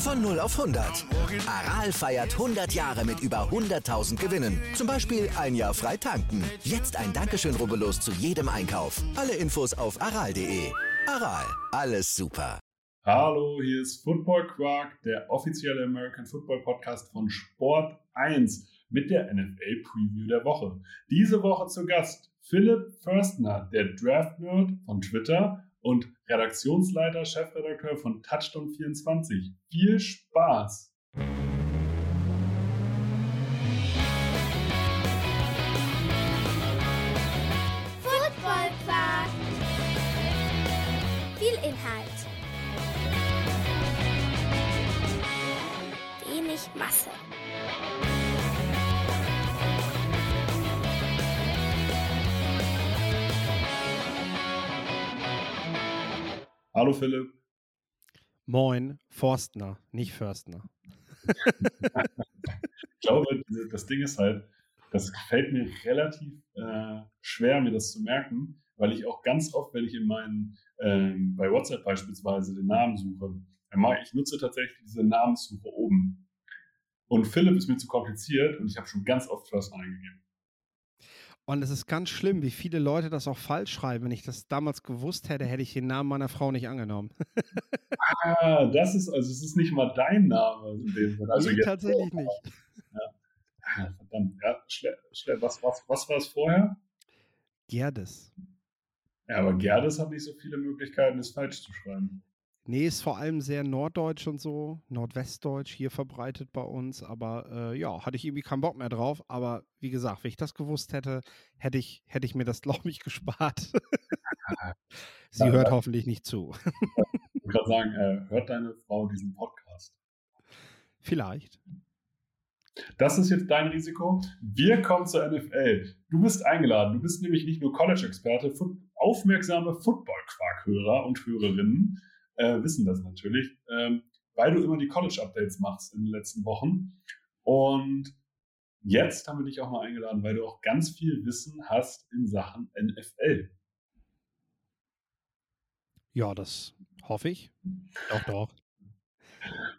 Von 0 auf 100. Aral feiert 100 Jahre mit über 100.000 Gewinnen. Zum Beispiel ein Jahr frei tanken. Jetzt ein Dankeschön, rubbellos zu jedem Einkauf. Alle Infos auf aral.de. Aral, alles super. Hallo, hier ist Football Quark, der offizielle American Football Podcast von Sport 1 mit der NFL Preview der Woche. Diese Woche zu Gast Philipp Förstner, der Draft Nerd von Twitter und Redaktionsleiter, Chefredakteur von Touchdown 24. Viel Spaß! Football Quark. Viel Inhalt. Wenig Masse. Hallo Philipp. Moin, Forstner, nicht Förstner. ich glaube, das Ding ist halt, das fällt mir relativ äh, schwer, mir das zu merken, weil ich auch ganz oft, wenn ich in meinen, ähm, bei WhatsApp beispielsweise den Namen suche, ich nutze tatsächlich diese Namenssuche oben. Und Philipp ist mir zu kompliziert und ich habe schon ganz oft Förstner eingegeben. Und es ist ganz schlimm, wie viele Leute das auch falsch schreiben. Wenn ich das damals gewusst hätte, hätte ich den Namen meiner Frau nicht angenommen. ah, das ist, also es ist nicht mal dein Name in dem Sinne. Also nee, tatsächlich nicht. Ja. Ah, verdammt, ja, schnell, schnell. Was, was, was war es vorher? Gerdes. Ja, aber Gerdes hat nicht so viele Möglichkeiten, es falsch zu schreiben. Nee, ist vor allem sehr norddeutsch und so, nordwestdeutsch hier verbreitet bei uns. Aber äh, ja, hatte ich irgendwie keinen Bock mehr drauf. Aber wie gesagt, wenn ich das gewusst hätte, hätte ich, hätte ich mir das, glaube ich, gespart. Sie ja, hört ja. hoffentlich nicht zu. ich würde gerade sagen, äh, hört deine Frau diesen Podcast? Vielleicht. Das ist jetzt dein Risiko. Wir kommen zur NFL. Du bist eingeladen. Du bist nämlich nicht nur College-Experte, aufmerksame Football-Quark-Hörer und Hörerinnen äh, wissen das natürlich, ähm, weil du immer die College-Updates machst in den letzten Wochen. Und jetzt haben wir dich auch mal eingeladen, weil du auch ganz viel Wissen hast in Sachen NFL. Ja, das hoffe ich. Doch, doch.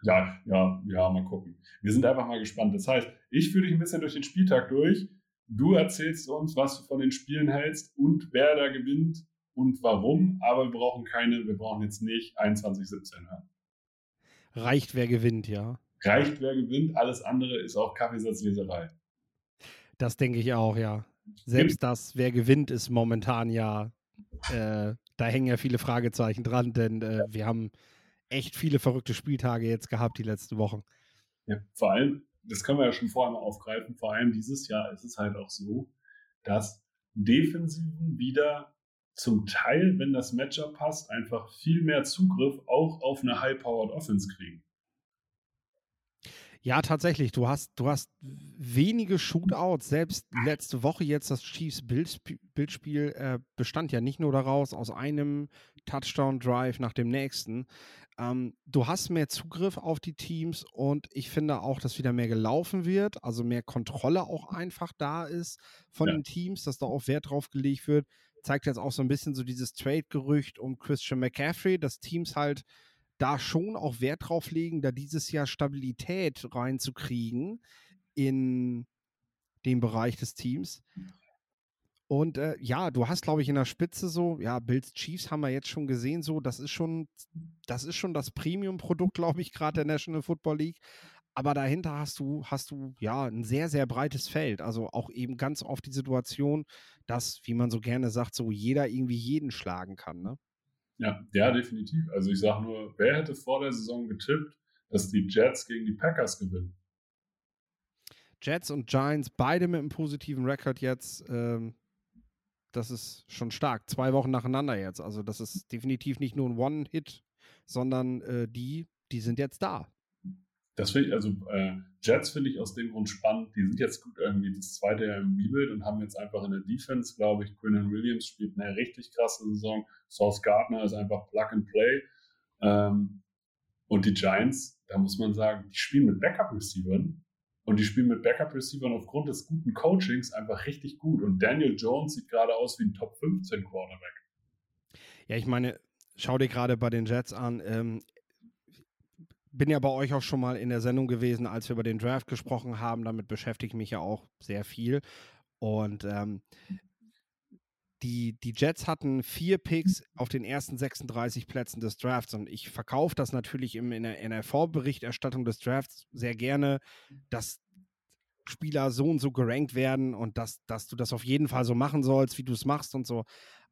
Ja, ja, ja, mal gucken. Wir sind einfach mal gespannt. Das heißt, ich führe dich ein bisschen durch den Spieltag durch. Du erzählst uns, was du von den Spielen hältst und wer da gewinnt und warum, aber wir brauchen keine, wir brauchen jetzt nicht 21-17 hören. Reicht, wer gewinnt, ja. Reicht, wer gewinnt, alles andere ist auch Kaffeesatzleserei. Das denke ich auch, ja. Selbst Gibt das, wer gewinnt, ist momentan ja, äh, da hängen ja viele Fragezeichen dran, denn äh, wir haben echt viele verrückte Spieltage jetzt gehabt die letzten Wochen. Ja, vor allem, das können wir ja schon vorher mal aufgreifen, vor allem dieses Jahr ist es halt auch so, dass Defensiven wieder zum Teil, wenn das Matchup passt, einfach viel mehr Zugriff auch auf eine High-Powered Offense kriegen. Ja, tatsächlich. Du hast, du hast wenige Shootouts. Selbst letzte Woche jetzt das Chiefs-Bildspiel äh, bestand ja nicht nur daraus, aus einem Touchdown-Drive nach dem nächsten. Ähm, du hast mehr Zugriff auf die Teams und ich finde auch, dass wieder mehr gelaufen wird, also mehr Kontrolle auch einfach da ist von ja. den Teams, dass da auch Wert drauf gelegt wird zeigt jetzt auch so ein bisschen so dieses Trade-Gerücht um Christian McCaffrey, dass Teams halt da schon auch Wert drauf legen, da dieses Jahr Stabilität reinzukriegen in den Bereich des Teams. Und äh, ja, du hast, glaube ich, in der Spitze so, ja, Bills Chiefs haben wir jetzt schon gesehen, so, das ist schon, das ist schon das Premium-Produkt, glaube ich, gerade der National Football League aber dahinter hast du, hast du ja ein sehr, sehr breites Feld. Also auch eben ganz oft die Situation, dass, wie man so gerne sagt, so jeder irgendwie jeden schlagen kann. Ne? Ja, ja, definitiv. Also ich sage nur, wer hätte vor der Saison getippt, dass die Jets gegen die Packers gewinnen? Jets und Giants, beide mit einem positiven Rekord jetzt. Ähm, das ist schon stark. Zwei Wochen nacheinander jetzt. Also das ist definitiv nicht nur ein One-Hit, sondern äh, die, die sind jetzt da. Das finde ich, also äh, Jets finde ich aus dem Grund spannend. Die sind jetzt irgendwie das zweite Jahr im Rebuild und haben jetzt einfach in der Defense, glaube ich, Quinnen Williams spielt eine richtig krasse Saison. Sauce Gardner ist einfach Plug and Play. Ähm, und die Giants, da muss man sagen, die spielen mit Backup-Receivern und die spielen mit Backup-Receivern aufgrund des guten Coachings einfach richtig gut. Und Daniel Jones sieht gerade aus wie ein Top 15 Quarterback. Ja, ich meine, schau dir gerade bei den Jets an. Ähm, bin ja bei euch auch schon mal in der Sendung gewesen, als wir über den Draft gesprochen haben. Damit beschäftige ich mich ja auch sehr viel. Und ähm, die, die Jets hatten vier Picks auf den ersten 36 Plätzen des Drafts und ich verkaufe das natürlich im, in, der, in der Vorberichterstattung des Drafts sehr gerne, dass Spieler so und so gerankt werden und dass, dass du das auf jeden Fall so machen sollst, wie du es machst und so.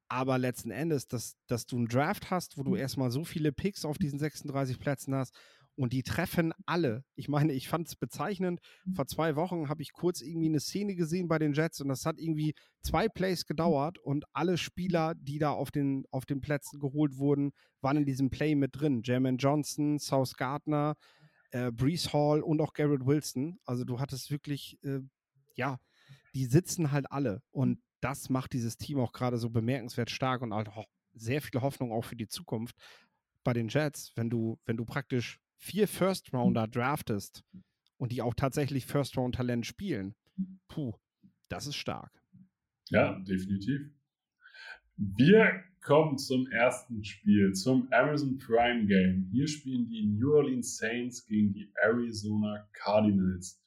Aber letzten Endes, dass, dass du einen Draft hast, wo du erstmal so viele Picks auf diesen 36 Plätzen hast und die treffen alle. Ich meine, ich fand es bezeichnend. Vor zwei Wochen habe ich kurz irgendwie eine Szene gesehen bei den Jets und das hat irgendwie zwei Plays gedauert und alle Spieler, die da auf den, auf den Plätzen geholt wurden, waren in diesem Play mit drin. Jermaine Johnson, South Gardner, äh, Brees Hall und auch Garrett Wilson. Also du hattest wirklich, äh, ja, die sitzen halt alle und das macht dieses Team auch gerade so bemerkenswert stark und halt auch sehr viel Hoffnung auch für die Zukunft bei den Jets, wenn du, wenn du praktisch vier First Rounder draftest und die auch tatsächlich First Round Talent spielen, puh, das ist stark. Ja, definitiv. Wir kommen zum ersten Spiel, zum Amazon Prime Game. Hier spielen die New Orleans Saints gegen die Arizona Cardinals.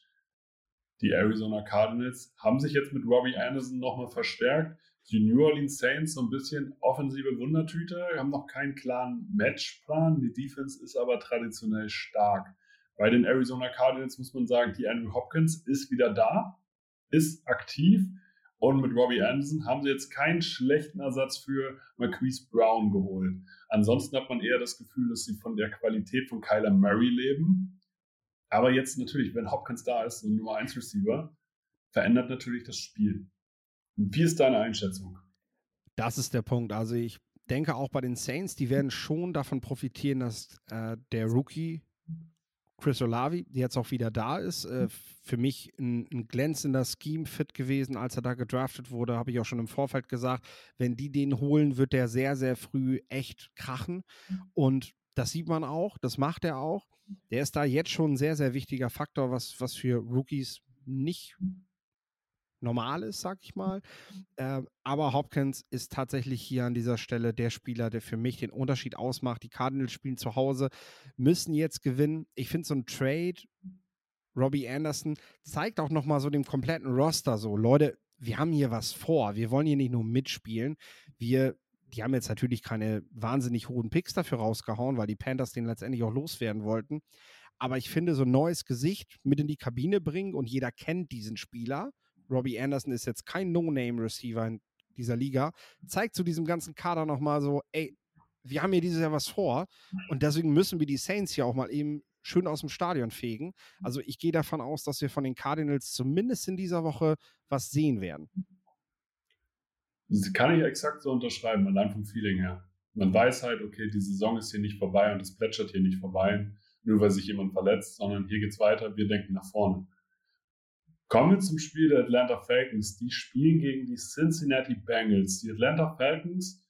Die Arizona Cardinals haben sich jetzt mit Robbie Anderson nochmal verstärkt. Die New Orleans Saints so ein bisschen offensive Wundertüte, haben noch keinen klaren Matchplan. Die Defense ist aber traditionell stark. Bei den Arizona Cardinals muss man sagen, die Andrew Hopkins ist wieder da, ist aktiv und mit Robbie Anderson haben sie jetzt keinen schlechten Ersatz für Marquise Brown geholt. Ansonsten hat man eher das Gefühl, dass sie von der Qualität von Kyler Murray leben. Aber jetzt natürlich, wenn Hopkins da ist, so ein Nummer 1 Receiver, verändert natürlich das Spiel. Wie ist deine Einschätzung? Das ist der Punkt. Also ich denke auch bei den Saints, die werden schon davon profitieren, dass äh, der Rookie Chris Olavi jetzt auch wieder da ist. Äh, für mich ein, ein glänzender Scheme-Fit gewesen, als er da gedraftet wurde, habe ich auch schon im Vorfeld gesagt. Wenn die den holen, wird der sehr, sehr früh echt krachen. Und das sieht man auch, das macht er auch. Der ist da jetzt schon ein sehr, sehr wichtiger Faktor, was, was für Rookies nicht normal ist, sag ich mal. Äh, aber Hopkins ist tatsächlich hier an dieser Stelle der Spieler, der für mich den Unterschied ausmacht. Die Cardinals spielen zu Hause, müssen jetzt gewinnen. Ich finde so ein Trade, Robbie Anderson, zeigt auch nochmal so dem kompletten Roster so, Leute, wir haben hier was vor. Wir wollen hier nicht nur mitspielen. Wir, die haben jetzt natürlich keine wahnsinnig hohen Picks dafür rausgehauen, weil die Panthers den letztendlich auch loswerden wollten. Aber ich finde, so ein neues Gesicht mit in die Kabine bringen und jeder kennt diesen Spieler Robbie Anderson ist jetzt kein No-Name-Receiver in dieser Liga, zeigt zu diesem ganzen Kader nochmal so, ey, wir haben hier dieses Jahr was vor und deswegen müssen wir die Saints hier auch mal eben schön aus dem Stadion fegen. Also ich gehe davon aus, dass wir von den Cardinals zumindest in dieser Woche was sehen werden. Das kann ich exakt so unterschreiben, allein vom Feeling her. Man weiß halt, okay, die Saison ist hier nicht vorbei und es plätschert hier nicht vorbei, nur weil sich jemand verletzt, sondern hier geht es weiter, wir denken nach vorne. Kommen wir zum Spiel der Atlanta Falcons. Die spielen gegen die Cincinnati Bengals. Die Atlanta Falcons,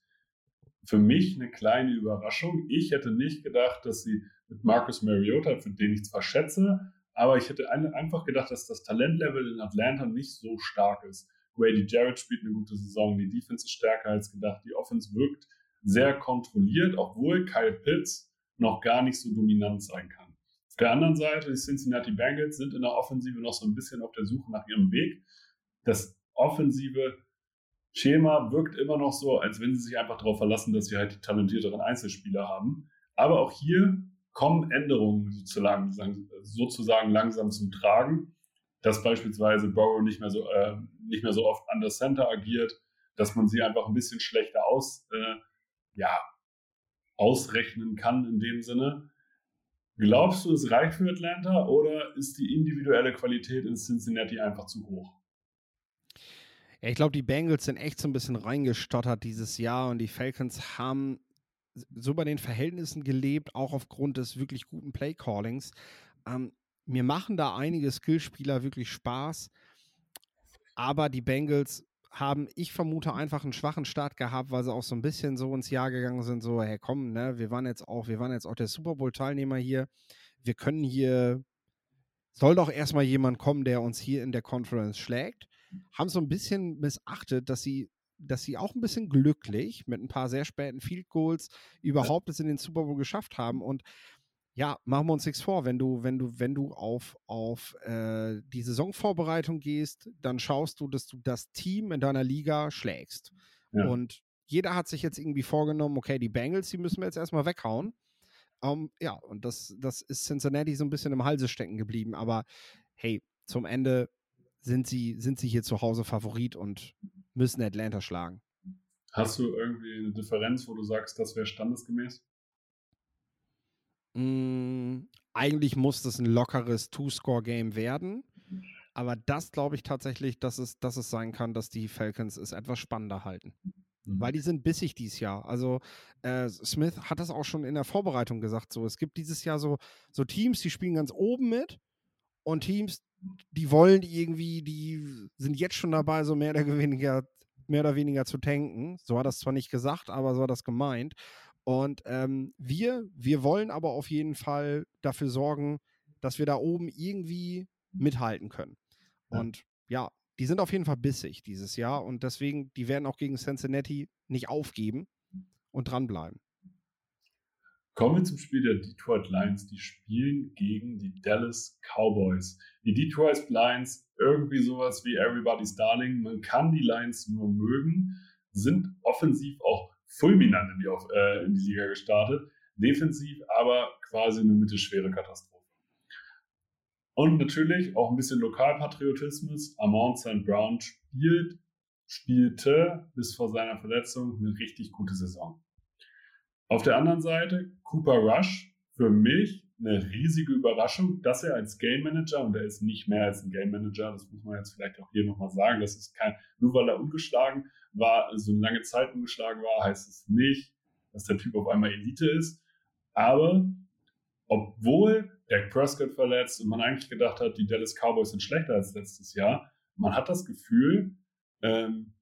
für mich eine kleine Überraschung. Ich hätte nicht gedacht, dass sie mit Marcus Mariota, für den ich zwar schätze, aber ich hätte einfach gedacht, dass das Talentlevel in Atlanta nicht so stark ist. Grady Jarrett spielt eine gute Saison, die Defense ist stärker als gedacht, die Offense wirkt sehr kontrolliert, obwohl Kyle Pitts noch gar nicht so dominant sein kann. Auf der anderen Seite, die Cincinnati Bengals sind in der Offensive noch so ein bisschen auf der Suche nach ihrem Weg. Das offensive Schema wirkt immer noch so, als wenn sie sich einfach darauf verlassen, dass sie halt die talentierteren Einzelspieler haben. Aber auch hier kommen Änderungen sozusagen, sozusagen langsam zum Tragen, dass beispielsweise Burrow nicht mehr so, äh, nicht mehr so oft an der Center agiert, dass man sie einfach ein bisschen schlechter aus, äh, ja, ausrechnen kann in dem Sinne. Glaubst du, es reicht für Atlanta oder ist die individuelle Qualität in Cincinnati einfach zu hoch? Ich glaube, die Bengals sind echt so ein bisschen reingestottert dieses Jahr und die Falcons haben so bei den Verhältnissen gelebt, auch aufgrund des wirklich guten Playcallings. Ähm, mir machen da einige Skillspieler wirklich Spaß, aber die Bengals haben, ich vermute, einfach einen schwachen Start gehabt, weil sie auch so ein bisschen so ins Jahr gegangen sind, so, hey komm, ne, wir waren jetzt auch, wir waren jetzt auch der Super Bowl-Teilnehmer hier. Wir können hier, soll doch erstmal jemand kommen, der uns hier in der Conference schlägt. Haben so ein bisschen missachtet, dass sie, dass sie auch ein bisschen glücklich mit ein paar sehr späten Field Goals überhaupt es in den Super Bowl geschafft haben. Und ja, machen wir uns nichts vor, wenn du, wenn du, wenn du auf, auf äh, die Saisonvorbereitung gehst, dann schaust du, dass du das Team in deiner Liga schlägst. Ja. Und jeder hat sich jetzt irgendwie vorgenommen, okay, die Bengals, die müssen wir jetzt erstmal weghauen. Um, ähm, ja, und das, das ist Cincinnati so ein bisschen im Halse stecken geblieben. Aber hey, zum Ende sind sie, sind sie hier zu Hause Favorit und müssen Atlanta schlagen. Hast du irgendwie eine Differenz, wo du sagst, das wäre standesgemäß? Mh, hm, eigentlich muss das ein lockeres Two-Score-Game werden. Aber das glaube ich tatsächlich, dass es, dass es sein kann, dass die Falcons es etwas spannender halten. Mhm. Weil die sind bissig dieses Jahr. Also äh, Smith hat das auch schon in der Vorbereitung gesagt. So, es gibt dieses Jahr so, so Teams, die spielen ganz oben mit und Teams, die wollen irgendwie, die sind jetzt schon dabei, so mehr oder weniger, mehr oder weniger zu tanken. So hat das zwar nicht gesagt, aber so hat das gemeint. Und ähm, wir, wir wollen aber auf jeden Fall dafür sorgen, dass wir da oben irgendwie mithalten können. Und ja, die sind auf jeden Fall bissig dieses Jahr und deswegen, die werden auch gegen Cincinnati nicht aufgeben und dranbleiben. Kommen wir zum Spiel der Detroit Lions. Die spielen gegen die Dallas Cowboys. Die Detroit Lions, irgendwie sowas wie Everybody's Darling. Man kann die Lions nur mögen, sind offensiv auch fulminant in die, äh, in die Liga gestartet. Defensiv aber quasi eine mittelschwere Katastrophe. Und natürlich auch ein bisschen Lokalpatriotismus. Amon St. Brown spielt, spielte bis vor seiner Verletzung eine richtig gute Saison. Auf der anderen Seite Cooper Rush, für mich eine riesige Überraschung, dass er als Game Manager, und er ist nicht mehr als ein Game Manager, das muss man jetzt vielleicht auch hier nochmal sagen, das ist kein, nur weil er ungeschlagen war, so eine lange Zeit ungeschlagen war, heißt es nicht, dass der Typ auf einmal Elite ist. Aber obwohl Dak Prescott verletzt und man eigentlich gedacht hat, die Dallas Cowboys sind schlechter als letztes Jahr, man hat das Gefühl, ähm,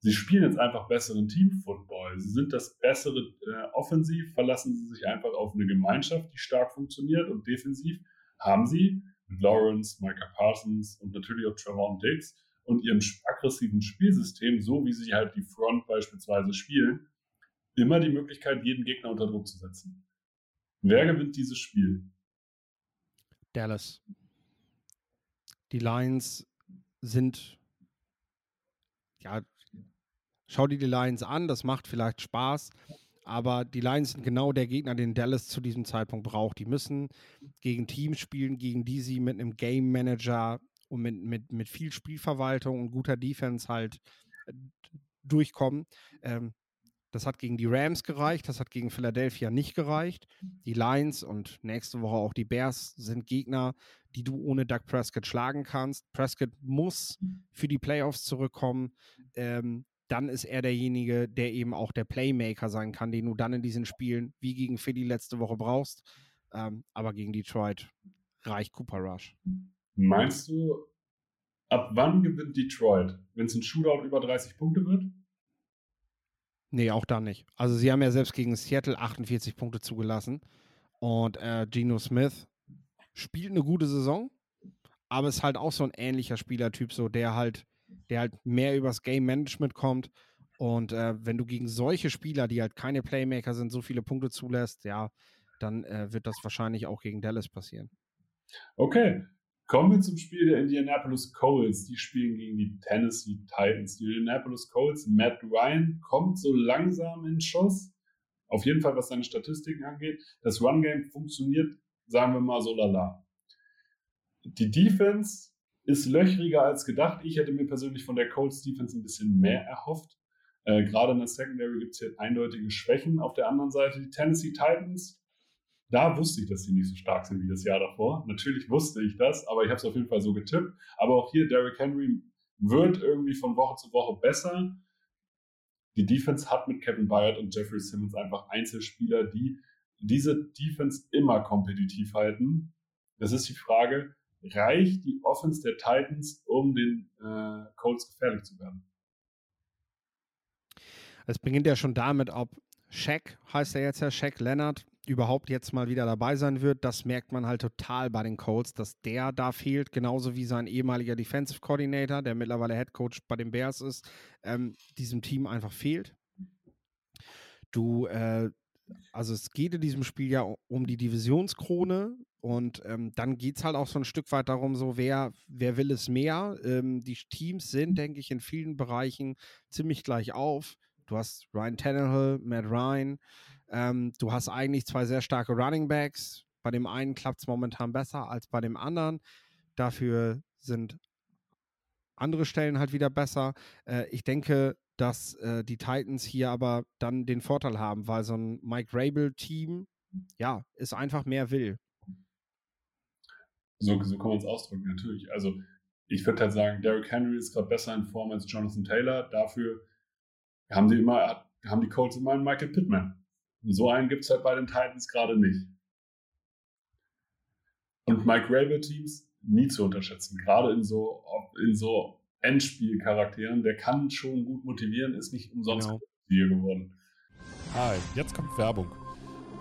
sie spielen jetzt einfach besseren Team-Football. Sie sind das bessere äh, Offensiv, verlassen sie sich einfach auf eine Gemeinschaft, die stark funktioniert und defensiv haben sie mit Lawrence, Micah Parsons und natürlich auch Trevor Diggs und ihrem aggressiven Spielsystem, so wie sie halt die Front beispielsweise spielen, immer die Möglichkeit, jeden Gegner unter Druck zu setzen. Wer gewinnt dieses Spiel? Dallas. Die Lions sind ja schau dir die Lions an, das macht vielleicht Spaß, aber die Lions sind genau der Gegner, den Dallas zu diesem Zeitpunkt braucht. Die müssen gegen Teams spielen, gegen die sie mit einem Game Manager und mit, mit, mit viel Spielverwaltung und guter Defense halt äh, durchkommen. Ähm, das hat gegen die Rams gereicht, das hat gegen Philadelphia nicht gereicht. Die Lions und nächste Woche auch die Bears sind Gegner, die du ohne Doug Prescott schlagen kannst. Prescott muss für die Playoffs zurückkommen. Ähm, dann ist er derjenige, der eben auch der Playmaker sein kann, den du dann in diesen Spielen wie gegen Philly letzte Woche brauchst. Ähm, aber gegen Detroit reicht Cooper Rush. Meinst du, ab wann gewinnt Detroit? Wenn es ein Shootout über 30 Punkte wird? Nee, auch da nicht. Also sie haben ja selbst gegen Seattle 48 Punkte zugelassen. Und äh, Geno Smith spielt eine gute Saison, aber ist halt auch so ein ähnlicher Spielertyp, so der halt der halt mehr übers Game Management kommt. Und äh, wenn du gegen solche Spieler, die halt keine Playmaker sind, so viele Punkte zulässt, ja, dann äh, wird das wahrscheinlich auch gegen Dallas passieren. Okay, kommen wir zum Spiel der Indianapolis Colts. Die spielen gegen die Tennessee Titans. Die Indianapolis Colts, Matt Ryan kommt so langsam in Schuss. Auf jeden Fall, was seine Statistiken angeht. Das Run-Game funktioniert, sagen wir mal, so lala. Die Defense ist löchriger als gedacht. Ich hätte mir persönlich von der Colts Defense ein bisschen mehr erhofft. Äh, Gerade in der Secondary gibt es hier eindeutige Schwächen. Auf der anderen Seite die Tennessee Titans. Da wusste ich, dass sie nicht so stark sind wie das Jahr davor. Natürlich wusste ich das, aber ich habe es auf jeden Fall so getippt. Aber auch hier, Derrick Henry wird irgendwie von Woche zu Woche besser. Die Defense hat mit Kevin Byard und Jeffrey Simmons einfach Einzelspieler, die diese Defense immer kompetitiv halten. Das ist die Frage, reicht die Offense der Titans, um den äh, Colts gefährlich zu werden? Es beginnt ja schon damit, ob Shaq, heißt er jetzt ja, Shaq Leonard, überhaupt jetzt mal wieder dabei sein wird. Das merkt man halt total bei den Colts, dass der da fehlt, genauso wie sein ehemaliger Defensive Coordinator, der mittlerweile Head Coach bei den Bears ist, ähm, diesem Team einfach fehlt. Du, äh, also es geht in diesem Spiel ja um die Divisionskrone und ähm, dann geht es halt auch so ein Stück weit darum, so wer, wer will es mehr. Ähm, die Teams sind, denke ich, in vielen Bereichen ziemlich gleich auf. Du hast Ryan Tannehill, Matt Ryan. Ähm, du hast eigentlich zwei sehr starke Running Backs. Bei dem einen klappt es momentan besser als bei dem anderen. Dafür sind andere Stellen halt wieder besser. Äh, ich denke, dass äh, die Titans hier aber dann den Vorteil haben, weil so ein Mike Rabel-Team, ja, ist einfach mehr will. So, so kann man es ausdrücken, natürlich. Also, ich würde halt sagen, Derrick Henry ist gerade besser in Form als Jonathan Taylor. Dafür haben die immer, haben die Colts immer einen Michael Pittman. Und so einen gibt es halt bei den Titans gerade nicht. Und Mike Rabel-Teams nie zu unterschätzen, gerade in so, in so Endspielcharakteren. Der kann schon gut motivieren, ist nicht umsonst genau. hier geworden. Hi, jetzt kommt Werbung.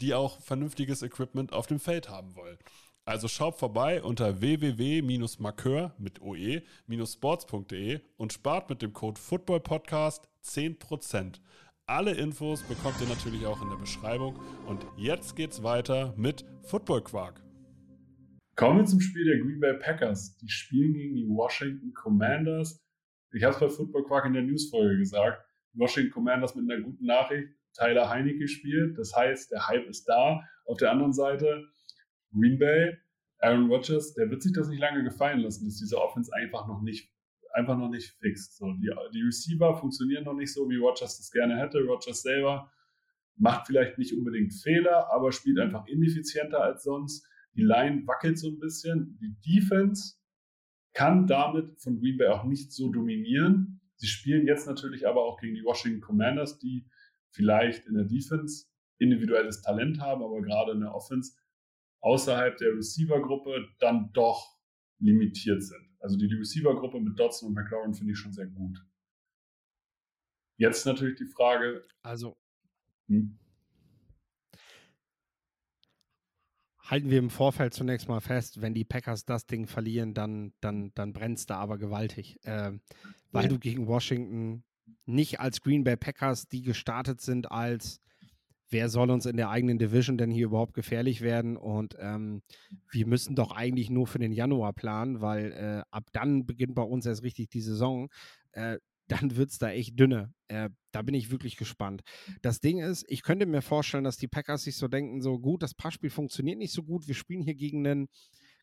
die auch vernünftiges Equipment auf dem Feld haben wollen. Also schaut vorbei unter www-markeur mit oe-sports.de und spart mit dem Code Football Podcast 10%. Alle Infos bekommt ihr natürlich auch in der Beschreibung. Und jetzt geht's weiter mit Football Quark. Kommen wir zum Spiel der Green Bay Packers. Die spielen gegen die Washington Commanders. Ich habe es bei Football Quark in der Newsfolge gesagt. Washington Commanders mit einer guten Nachricht. Tyler Heinecke spielt. Das heißt, der Hype ist da. Auf der anderen Seite Green Bay, Aaron Rodgers, der wird sich das nicht lange gefallen lassen, dass diese Offense einfach noch nicht einfach noch nicht fixt. So, die, die Receiver funktionieren noch nicht so, wie Rodgers das gerne hätte. Rodgers selber macht vielleicht nicht unbedingt Fehler, aber spielt einfach ineffizienter als sonst. Die Line wackelt so ein bisschen. Die Defense kann damit von Green Bay auch nicht so dominieren. Sie spielen jetzt natürlich aber auch gegen die Washington Commanders, die vielleicht in der Defense individuelles Talent haben, aber gerade in der Offense außerhalb der Receiver-Gruppe dann doch limitiert sind. Also die Receiver-Gruppe mit Dodson und McLaurin finde ich schon sehr gut. Jetzt natürlich die Frage. Also. Hm? Halten wir im Vorfeld zunächst mal fest, wenn die Packers das Ding verlieren, dann, dann, dann brennt es da aber gewaltig. Äh, weil ja. du gegen Washington nicht als Green Bay Packers, die gestartet sind als wer soll uns in der eigenen Division denn hier überhaupt gefährlich werden? Und ähm, wir müssen doch eigentlich nur für den Januar planen, weil äh, ab dann beginnt bei uns erst richtig die Saison. Äh, dann wird es da echt dünne. Äh, da bin ich wirklich gespannt. Das Ding ist, ich könnte mir vorstellen, dass die Packers sich so denken, so gut, das Passspiel funktioniert nicht so gut. Wir spielen hier gegen einen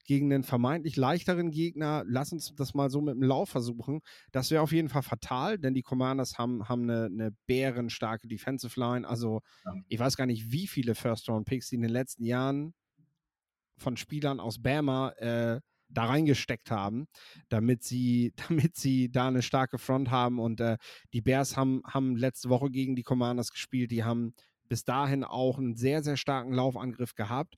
gegen einen vermeintlich leichteren Gegner. Lass uns das mal so mit dem Lauf versuchen. Das wäre auf jeden Fall fatal, denn die Commanders haben, haben eine, eine bärenstarke Defensive Line. Also ich weiß gar nicht, wie viele First-Round-Picks die in den letzten Jahren von Spielern aus Bama äh, da reingesteckt haben, damit sie, damit sie da eine starke Front haben. Und äh, die Bears haben, haben letzte Woche gegen die Commanders gespielt. Die haben bis dahin auch einen sehr, sehr starken Laufangriff gehabt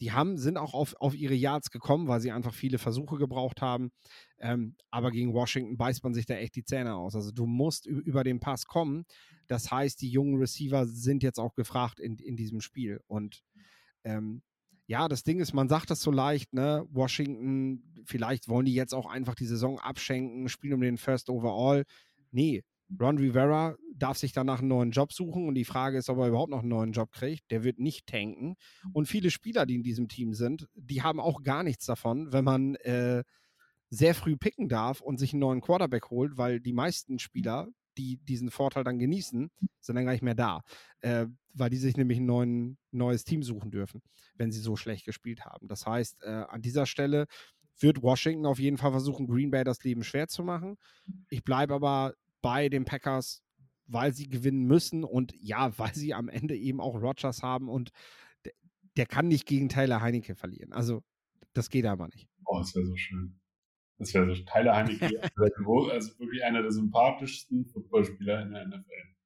die haben, sind auch auf, auf ihre Yards gekommen, weil sie einfach viele Versuche gebraucht haben. Ähm, aber gegen Washington beißt man sich da echt die Zähne aus. Also du musst über den Pass kommen. Das heißt, die jungen Receiver sind jetzt auch gefragt in, in diesem Spiel. Und ähm, ja, das Ding ist, man sagt das so leicht, ne? Washington, vielleicht wollen die jetzt auch einfach die Saison abschenken, spielen um den First Overall. Nee, Ron Rivera darf sich danach einen neuen Job suchen und die Frage ist, ob er überhaupt noch einen neuen Job kriegt. Der wird nicht tanken. Und viele Spieler, die in diesem Team sind, die haben auch gar nichts davon, wenn man äh, sehr früh picken darf und sich einen neuen Quarterback holt, weil die meisten Spieler, die diesen Vorteil dann genießen, sind dann gar nicht mehr da, äh, weil die sich nämlich ein neuen, neues Team suchen dürfen, wenn sie so schlecht gespielt haben. Das heißt, äh, an dieser Stelle wird Washington auf jeden Fall versuchen, Green Bay das Leben schwer zu machen. Ich bleibe aber bei den Packers, weil sie gewinnen müssen und ja, weil sie am Ende eben auch Rogers haben und der, der kann nicht gegen Tyler Heinecke verlieren. Also, das geht aber nicht. Oh, das wäre so schön. Das wäre so Tyler Heinecke, also wirklich einer der sympathischsten Footballspieler in der NFL.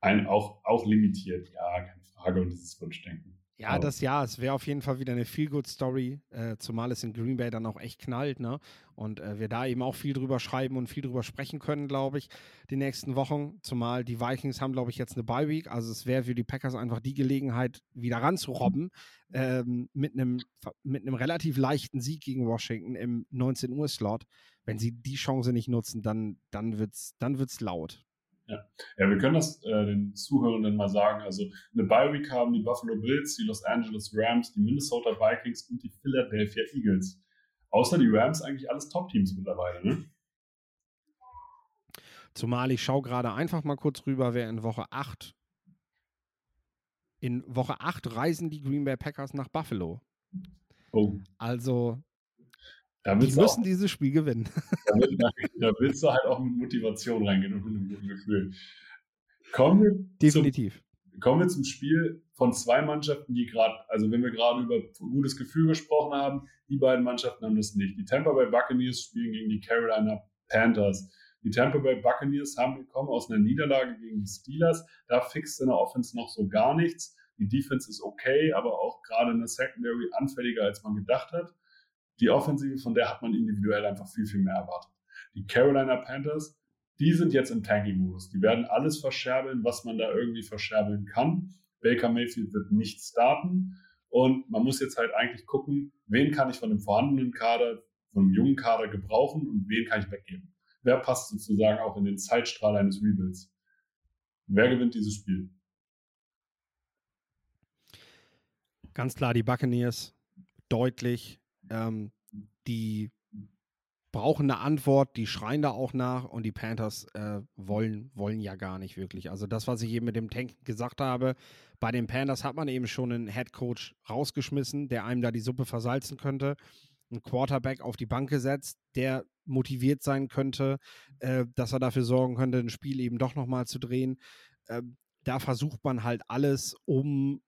Ein, auch, auch limitiert, ja, keine Frage, und dieses Wunschdenken. Ja, oh. das ja, es wäre auf jeden Fall wieder eine Feel-Good-Story, äh, zumal es in Green Bay dann auch echt knallt, ne? Und äh, wir da eben auch viel drüber schreiben und viel drüber sprechen können, glaube ich, die nächsten Wochen. Zumal die Vikings haben, glaube ich, jetzt eine Bye-Week. Also es wäre für die Packers einfach die Gelegenheit, wieder ranzurobben ähm, mit einem mit einem relativ leichten Sieg gegen Washington im 19 Uhr Slot. Wenn sie die Chance nicht nutzen, dann dann wird's dann wird's laut. Ja. ja, wir können das äh, den Zuhörenden mal sagen. Also eine Bye-Week haben die Buffalo Bills, die Los Angeles Rams, die Minnesota Vikings und die Philadelphia Eagles. Außer die Rams eigentlich alles Top-Teams mittlerweile, ne? Zumal ich schaue gerade einfach mal kurz rüber, wer in Woche 8 in Woche 8 reisen die Green Bay Packers nach Buffalo. Oh. Also die müssen auch, dieses Spiel gewinnen. Da, da, willst du halt auch mit Motivation reingehen und mit einem guten Gefühl. Kommen wir Definitiv. Zum, kommen wir zum Spiel von zwei Mannschaften, die gerade, also wenn wir gerade über gutes Gefühl gesprochen haben, die beiden Mannschaften haben das nicht. Die Tampa Bay Buccaneers spielen gegen die Carolina Panthers. Die Tampa Bay Buccaneers haben gekommen aus einer Niederlage gegen die Steelers. Da fixt in der Offense noch so gar nichts. Die Defense ist okay, aber auch gerade in der Secondary anfälliger, als man gedacht hat. Die Offensive, von der hat man individuell einfach viel, viel mehr erwartet. Die Carolina Panthers, die sind jetzt im Tanking-Modus. Die werden alles verscherbeln, was man da irgendwie verscherbeln kann. Baker Mayfield wird nicht starten. Und man muss jetzt halt eigentlich gucken, wen kann ich von dem vorhandenen Kader, von dem jungen Kader gebrauchen und wen kann ich weggeben. Wer passt sozusagen auch in den Zeitstrahl eines Rebuilds? Wer gewinnt dieses Spiel? Ganz klar die Buccaneers. Deutlich. Ähm, die brauchen eine Antwort, die schreien da auch nach und die Panthers äh, wollen, wollen ja gar nicht wirklich. Also das, was ich eben mit dem Tank gesagt habe, bei den Panthers hat man eben schon einen Head Coach rausgeschmissen, der einem da die Suppe versalzen könnte, einen Quarterback auf die Bank gesetzt, der motiviert sein könnte, äh, dass er dafür sorgen könnte, ein Spiel eben doch nochmal zu drehen. Äh, da versucht man halt alles, um,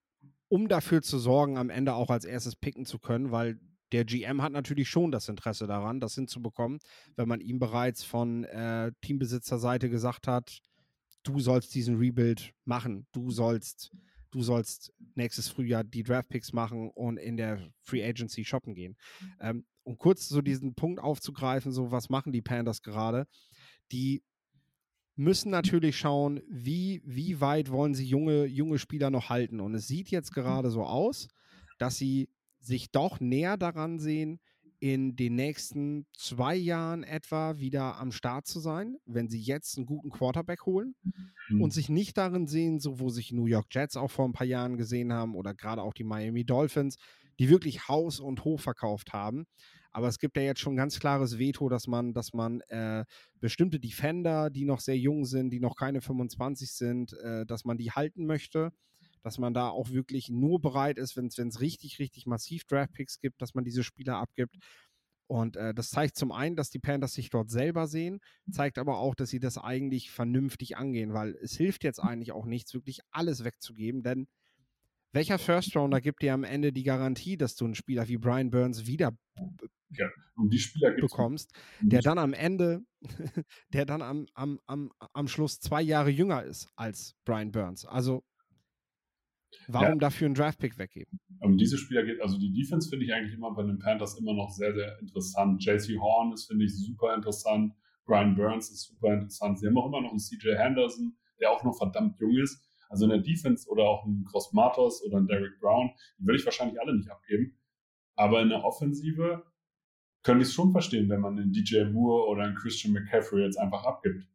um dafür zu sorgen, am Ende auch als erstes picken zu können, weil der GM hat natürlich schon das Interesse daran, das hinzubekommen, wenn man ihm bereits von äh, Teambesitzerseite gesagt hat, du sollst diesen Rebuild machen, du sollst, du sollst nächstes Frühjahr die Draftpicks machen und in der Free Agency shoppen gehen. Ähm, um kurz so diesen Punkt aufzugreifen, so was machen die Panthers gerade? Die müssen natürlich schauen, wie, wie weit wollen sie junge, junge Spieler noch halten. Und es sieht jetzt gerade so aus, dass sie sich doch näher daran sehen, in den nächsten zwei Jahren etwa wieder am Start zu sein, wenn sie jetzt einen guten Quarterback holen mhm. und sich nicht darin sehen, so wo sich New York Jets auch vor ein paar Jahren gesehen haben oder gerade auch die Miami Dolphins, die wirklich Haus und Hof verkauft haben. Aber es gibt ja jetzt schon ganz klares Veto, dass man, dass man äh, bestimmte Defender, die noch sehr jung sind, die noch keine 25 sind, äh, dass man die halten möchte dass man da auch wirklich nur bereit ist, wenn es richtig, richtig massiv Draftpicks gibt, dass man diese Spieler abgibt. Und äh, das zeigt zum einen, dass die Panthers sich dort selber sehen, zeigt aber auch, dass sie das eigentlich vernünftig angehen, weil es hilft jetzt eigentlich auch nichts, wirklich alles wegzugeben, denn welcher First Rounder gibt dir am Ende die Garantie, dass du einen Spieler wie Brian Burns wieder ja, um die Spieler bekommst, der dann am Ende, der dann am, am, am, am Schluss zwei Jahre jünger ist als Brian Burns. Also Warum ja. dafür einen Draftpick weggeben? Um diese Spieler geht, also die Defense finde ich eigentlich immer bei den Panthers immer noch sehr, sehr interessant. JC Horn ist, finde ich, super interessant. Brian Burns ist super interessant. Sie haben auch immer noch einen CJ Henderson, der auch noch verdammt jung ist. Also in der Defense oder auch einen Cross Matos oder einen Derek Brown, die würde ich wahrscheinlich alle nicht abgeben. Aber in der Offensive könnte ich es schon verstehen, wenn man einen DJ Moore oder einen Christian McCaffrey jetzt einfach abgibt.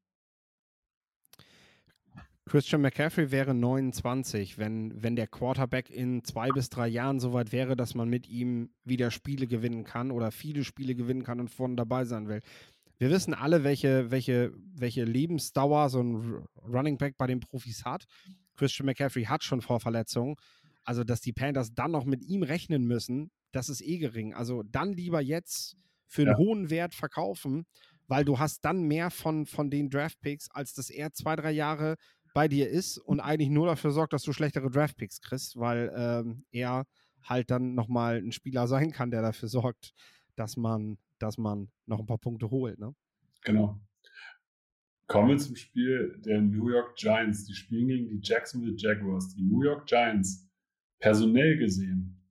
Christian McCaffrey wäre 29, wenn, wenn der Quarterback in zwei bis drei Jahren so weit wäre, dass man mit ihm wieder Spiele gewinnen kann oder viele Spiele gewinnen kann und vorne dabei sein will. Wir wissen alle, welche, welche, welche Lebensdauer so ein Running Back bei den Profis hat. Christian McCaffrey hat schon Vorverletzungen. Also, dass die Panthers dann noch mit ihm rechnen müssen, das ist eh gering. Also dann lieber jetzt für einen Ja. hohen Wert verkaufen, weil du hast dann mehr von, von den Draftpicks, als dass er zwei, drei Jahre bei dir ist und eigentlich nur dafür sorgt, dass du schlechtere Draftpicks kriegst, weil ähm, er halt dann nochmal ein Spieler sein kann, der dafür sorgt, dass man, dass man noch ein paar Punkte holt. Ne? Genau. Kommen wir zum Spiel der New York Giants. Die spielen gegen die Jacksonville Jaguars. Die New York Giants, personell gesehen,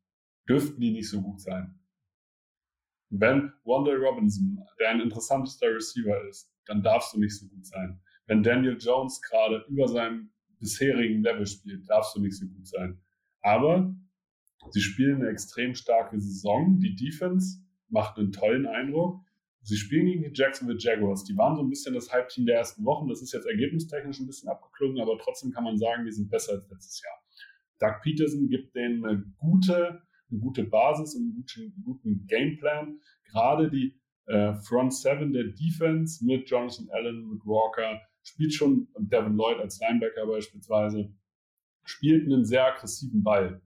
dürften die nicht so gut sein. Wenn Wanda Robinson, der ein interessantester Receiver ist, dann darfst du nicht so gut sein. Wenn Daniel Jones gerade über seinem bisherigen Level spielt, darfst du nicht so gut sein. Aber sie spielen eine extrem starke Saison. Die Defense macht einen tollen Eindruck. Sie spielen gegen die Jacksonville Jaguars. Die waren so ein bisschen das Halbteam der ersten Wochen. Das ist jetzt ergebnistechnisch ein bisschen abgeklungen, aber trotzdem kann man sagen, die sind besser als letztes Jahr. Doug Peterson gibt denen eine gute, eine gute Basis und einen guten, guten Gameplan. Gerade die äh, Front Seven der Defense mit Jonathan Allen, mit Walker, spielt schon und Devin Lloyd als Linebacker beispielsweise, spielt einen sehr aggressiven Ball.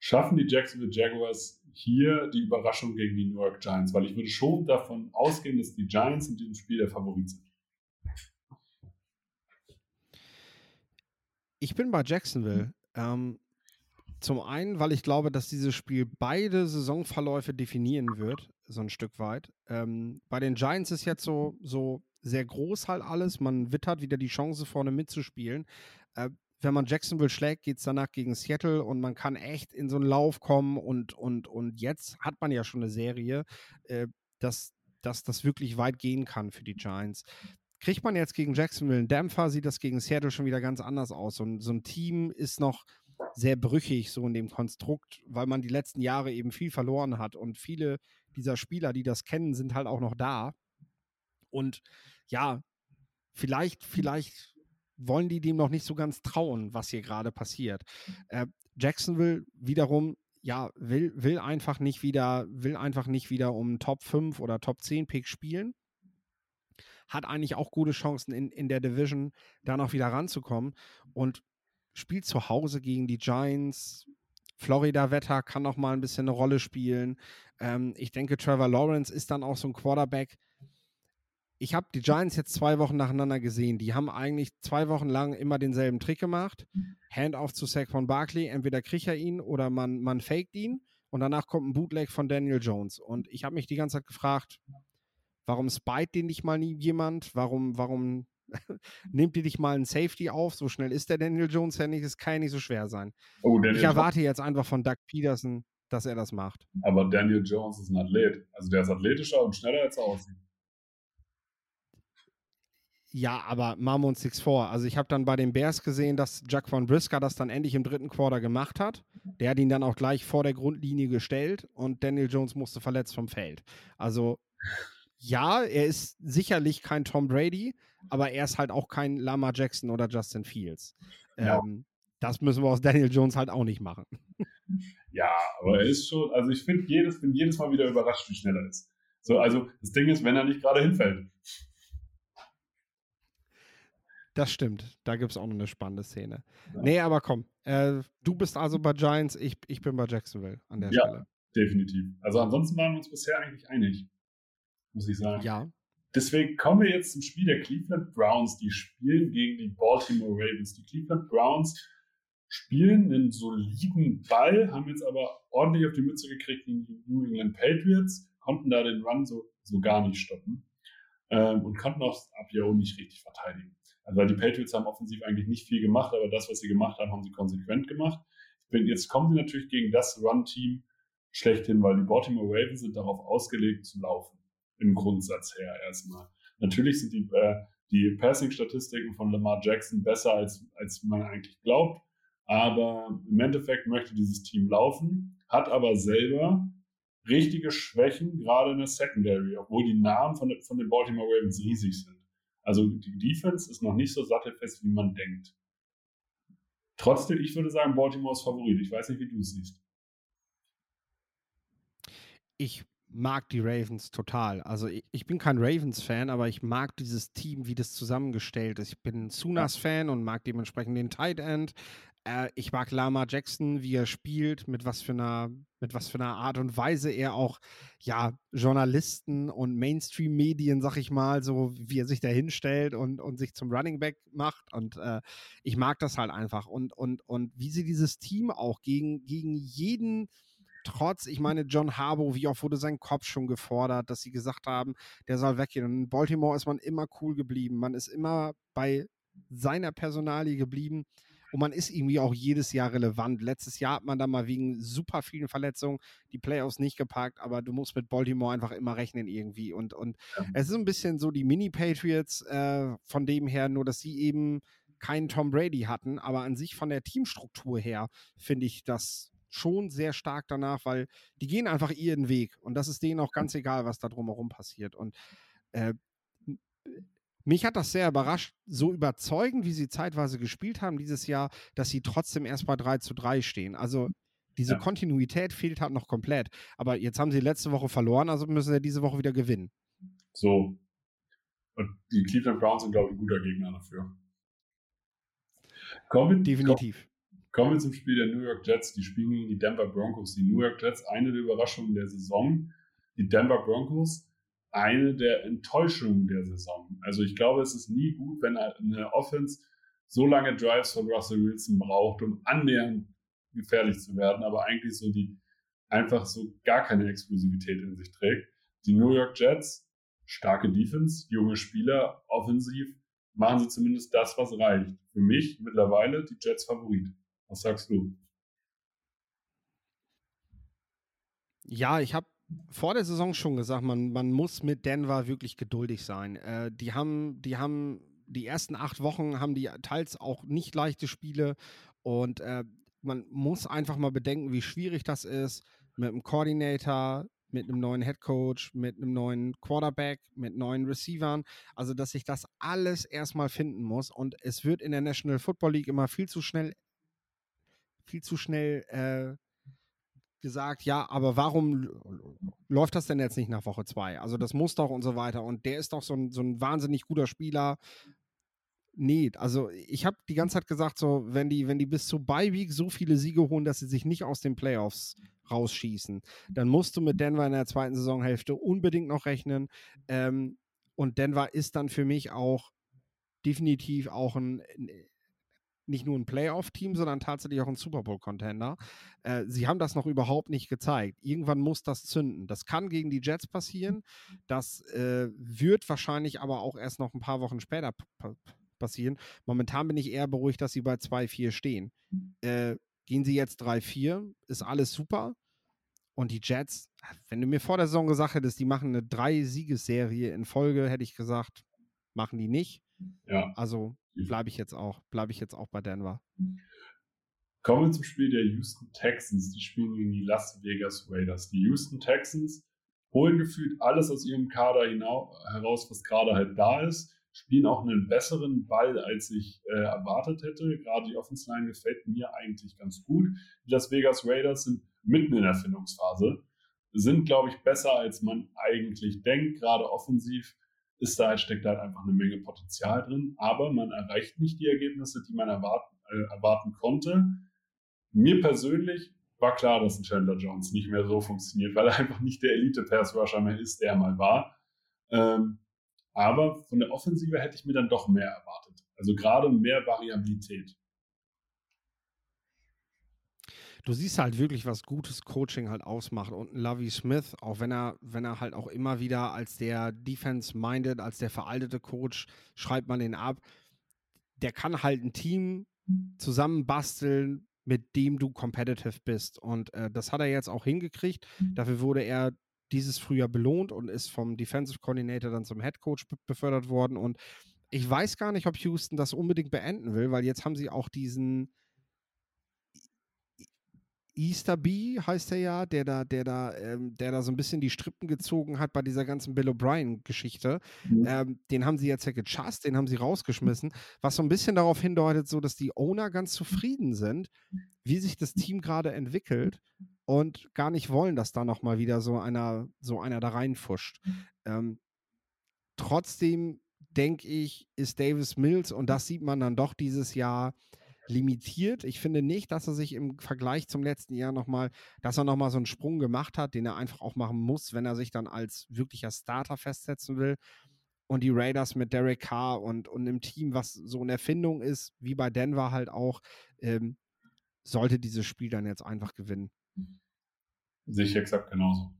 Schaffen die Jacksonville Jaguars hier die Überraschung gegen die New York Giants, weil ich würde schon davon ausgehen, dass die Giants in diesem Spiel der Favorit sind. Ich bin bei Jacksonville. Ähm, zum einen, weil ich glaube, dass dieses Spiel beide Saisonverläufe definieren wird, so ein Stück weit. Ähm, bei den Giants ist jetzt so, so sehr groß halt alles. Man wittert wieder die Chance, vorne mitzuspielen. Äh, wenn man Jacksonville schlägt, geht es danach gegen Seattle und man kann echt in so einen Lauf kommen und, und, und jetzt hat man ja schon eine Serie, äh, dass, dass das wirklich weit gehen kann für die Giants. Kriegt man jetzt gegen Jacksonville einen Dämpfer, sieht das gegen Seattle schon wieder ganz anders aus. Ein, so ein Team ist noch sehr brüchig so in dem Konstrukt, weil man die letzten Jahre eben viel verloren hat und viele dieser Spieler, die das kennen, sind halt auch noch da. Und ja, vielleicht, vielleicht wollen die dem noch nicht so ganz trauen, was hier gerade passiert. Äh, Jacksonville wiederum, ja, will, will einfach nicht wieder, will einfach nicht wieder um Top 5 oder Top 10 Pick spielen. Hat eigentlich auch gute Chancen in, in der Division da noch wieder ranzukommen und spielt zu Hause gegen die Giants. Florida-Wetter kann noch mal ein bisschen eine Rolle spielen. Ähm, ich denke, Trevor Lawrence ist dann auch so ein Quarterback, ich habe die Giants jetzt zwei Wochen nacheinander gesehen. Die haben eigentlich zwei Wochen lang immer denselben Trick gemacht. Handoff zu Saquon Barkley. Entweder kriegt er ihn oder man, man faked ihn. Und danach kommt ein Bootleg von Daniel Jones. Und ich habe mich die ganze Zeit gefragt, warum spite den nicht mal nie jemand? Warum, warum nimmt die dich mal einen Safety auf? So schnell ist der Daniel Jones ja nicht. Es kann ja nicht so schwer sein. Oh, Ich erwarte jetzt einfach von Doug Peterson, dass er das macht. Aber Daniel Jones ist ein Athlet. Also der ist athletischer und schneller als er aussieht. Ja, aber machen wir uns nichts vor. Also ich habe dann bei den Bears gesehen, dass Jack von Brisker das dann endlich im dritten Quarter gemacht hat. Der hat ihn dann auch gleich vor der Grundlinie gestellt und Daniel Jones musste verletzt vom Feld. Also ja, er ist sicherlich kein Tom Brady, aber er ist halt auch kein Lama Jackson oder Justin Fields. Ja. Ähm, das müssen wir aus Daniel Jones halt auch nicht machen. Ja, aber er ist schon, also ich finde jedes, bin jedes Mal wieder überrascht, wie schnell er ist. So, also das Ding ist, wenn er nicht gerade hinfällt. Das stimmt. Da gibt es auch noch eine spannende Szene. Ja. Nee, aber komm. Äh, du bist also bei Giants, ich, ich bin bei Jacksonville an der Ja. Stelle. Definitiv. Also ansonsten waren wir uns bisher eigentlich einig, muss ich sagen. Ja. Deswegen kommen wir jetzt zum Spiel der Cleveland Browns. Die spielen gegen die Baltimore Ravens. Die Cleveland Browns spielen einen soliden Ball, haben jetzt aber ordentlich auf die Mütze gekriegt gegen die New England Patriots, konnten da den Run so, so gar nicht stoppen ähm, und konnten auch Apio nicht richtig verteidigen. Also die Patriots haben offensiv eigentlich nicht viel gemacht, aber das, was sie gemacht haben, haben sie konsequent gemacht. Ich bin, jetzt kommen sie natürlich gegen das Run-Team schlechthin, weil die Baltimore Ravens sind darauf ausgelegt zu laufen. Im Grundsatz her erstmal. Natürlich sind die, äh, die Passing-Statistiken von Lamar Jackson besser, als, als man eigentlich glaubt. Aber im Endeffekt möchte dieses Team laufen, hat aber selber richtige Schwächen, gerade in der Secondary, obwohl die Namen von, von den Baltimore Ravens riesig sind. Also die Defense ist noch nicht so sattelfest, wie man denkt. Trotzdem, ich würde sagen, Baltimore ist Favorit. Ich weiß nicht, wie du es siehst. ich mag die Ravens total. Also ich, bin kein Ravens-Fan, aber ich mag dieses Team, wie das zusammengestellt ist. Ich bin ein Sunas-Fan und mag dementsprechend den Tight End. Äh, ich mag Lama Jackson, wie er spielt, mit was für einer, mit was für einer Art und Weise er auch, ja, Journalisten und Mainstream-Medien, sag ich mal, so wie er sich da hinstellt und, und sich zum Running Back macht. Und äh, ich mag das halt einfach. Und, und, und wie sie dieses Team auch gegen, gegen jeden trotz, ich meine, John Harbour, wie oft wurde sein Kopf schon gefordert, dass sie gesagt haben, der soll weggehen. Und in Baltimore ist man immer cool geblieben. Man ist immer bei seiner Personalie geblieben. Und man ist irgendwie auch jedes Jahr relevant. Letztes Jahr hat man da mal wegen super vielen Verletzungen die Playoffs nicht gepackt, aber du musst mit Baltimore einfach immer rechnen irgendwie. Und, und ja. es ist ein bisschen so die Mini-Patriots äh, von dem her, nur dass sie eben keinen Tom Brady hatten, aber an sich von der Teamstruktur her finde ich das schon sehr stark danach, weil die gehen einfach ihren Weg und das ist denen auch ganz egal, was da drumherum passiert. Und äh, mich hat das sehr überrascht, so überzeugend, wie sie zeitweise gespielt haben dieses Jahr, dass sie trotzdem erst bei 3 zu 3 stehen. Also diese ja. Kontinuität fehlt halt noch komplett. Aber jetzt haben sie letzte Woche verloren, also müssen sie diese Woche wieder gewinnen. So. Und die Cleveland Browns sind, glaube ich, ein guter Gegner dafür. Kommen, Definitiv. Kommen wir zum Spiel der New York Jets. Die spielen gegen die Denver Broncos. Die New York Jets, eine der Überraschungen der Saison. Die Denver Broncos, eine der Enttäuschungen der Saison. Also ich glaube, es ist nie gut, wenn eine Offense so lange Drives von Russell Wilson braucht, um annähernd gefährlich zu werden, aber eigentlich so die einfach so gar keine Explosivität in sich trägt. Die New York Jets, starke Defense, junge Spieler, offensiv, machen sie zumindest das, was reicht. Für mich mittlerweile die Jets Favorit. Was sagst du? Ja, ich habe vor der Saison schon gesagt, man, man muss mit Denver wirklich geduldig sein. Äh, die haben, die haben die ersten acht Wochen haben die teils auch nicht leichte Spiele und äh, man muss einfach mal bedenken, wie schwierig das ist mit einem Coordinator, mit einem neuen Head Coach, mit einem neuen Quarterback, mit neuen Receivern. Also, dass sich das alles erstmal finden muss und es wird in der National Football League immer viel zu schnell viel zu schnell äh, gesagt, ja, aber warum läuft das denn jetzt nicht nach Woche zwei? Also das muss doch und so weiter. Und der ist doch so ein, so ein wahnsinnig guter Spieler. Nee, also ich habe die ganze Zeit gesagt, so, wenn die, wenn die bis zu Bye so viele Siege holen, dass sie sich nicht aus den Playoffs rausschießen, dann musst du mit Denver in der zweiten Saisonhälfte unbedingt noch rechnen. Ähm, und Denver ist dann für mich auch definitiv auch ein, nicht nur ein Playoff-Team, sondern tatsächlich auch ein Super Bowl-Contender. Äh, sie haben das noch überhaupt nicht gezeigt. Irgendwann muss das zünden. Das kann gegen die Jets passieren. Das äh, wird wahrscheinlich aber auch erst noch ein paar Wochen später passieren. Momentan bin ich eher beruhigt, dass sie bei 2-4 stehen. Äh, gehen sie jetzt 3-4, ist alles super. Und die Jets, wenn du mir vor der Saison gesagt hättest, die machen eine Drei-Siegesserie in Folge, hätte ich gesagt, machen die nicht. Ja. Also bleibe ich jetzt auch, bleibe ich jetzt auch bei Denver. Kommen wir zum Spiel der Houston Texans. Die spielen gegen die Las Vegas Raiders. Die Houston Texans holen gefühlt alles aus ihrem Kader heraus, was gerade halt da ist. Spielen auch einen besseren Ball, als ich äh, erwartet hätte. Gerade die Offense Line gefällt mir eigentlich ganz gut. Die Las Vegas Raiders sind mitten in der Findungsphase. Sind, glaube ich, besser, als man eigentlich denkt. Gerade offensiv ist da, steckt da halt einfach eine Menge Potenzial drin, aber man erreicht nicht die Ergebnisse, die man erwarten, äh, erwarten konnte. Mir persönlich war klar, dass ein Chandler Jones nicht mehr so funktioniert, weil er einfach nicht der Elite-Pass-Rusher mehr ist, der er mal war. Ähm, aber von der Offensive hätte ich mir dann doch mehr erwartet. Also gerade mehr Variabilität. Du siehst halt wirklich, was gutes Coaching halt ausmacht. Und Lovey Smith, auch wenn er, wenn er halt auch immer wieder als der Defense-minded, als der veraltete Coach, schreibt man den ab, der kann halt ein Team zusammenbasteln, mit dem du competitive bist. Und äh, das hat er jetzt auch hingekriegt. Dafür wurde er dieses Frühjahr belohnt und ist vom Defensive Coordinator dann zum Head Coach befördert worden. Und ich weiß gar nicht, ob Houston das unbedingt beenden will, weil jetzt haben sie auch diesen, Easter B heißt er ja, der da, der da, ähm, der da so ein bisschen die Strippen gezogen hat bei dieser ganzen Bill O'Brien-Geschichte. Mhm. Ähm, den haben sie jetzt ja gechast, den haben sie rausgeschmissen, was so ein bisschen darauf hindeutet, so dass die Owner ganz zufrieden sind, wie sich das Team gerade entwickelt und gar nicht wollen, dass da nochmal wieder so einer, so einer da reinfuscht. Ähm, trotzdem denke ich, ist Davis Mills, und das sieht man dann doch dieses Jahr, limitiert. Ich finde nicht, dass er sich im Vergleich zum letzten Jahr nochmal, dass er nochmal so einen Sprung gemacht hat, den er einfach auch machen muss, wenn er sich dann als wirklicher Starter festsetzen will. Und die Raiders mit Derek Carr und, und einem Team, was so eine Erfindung ist, wie bei Denver halt auch, ähm, sollte dieses Spiel dann jetzt einfach gewinnen. Sehe ich exakt genauso.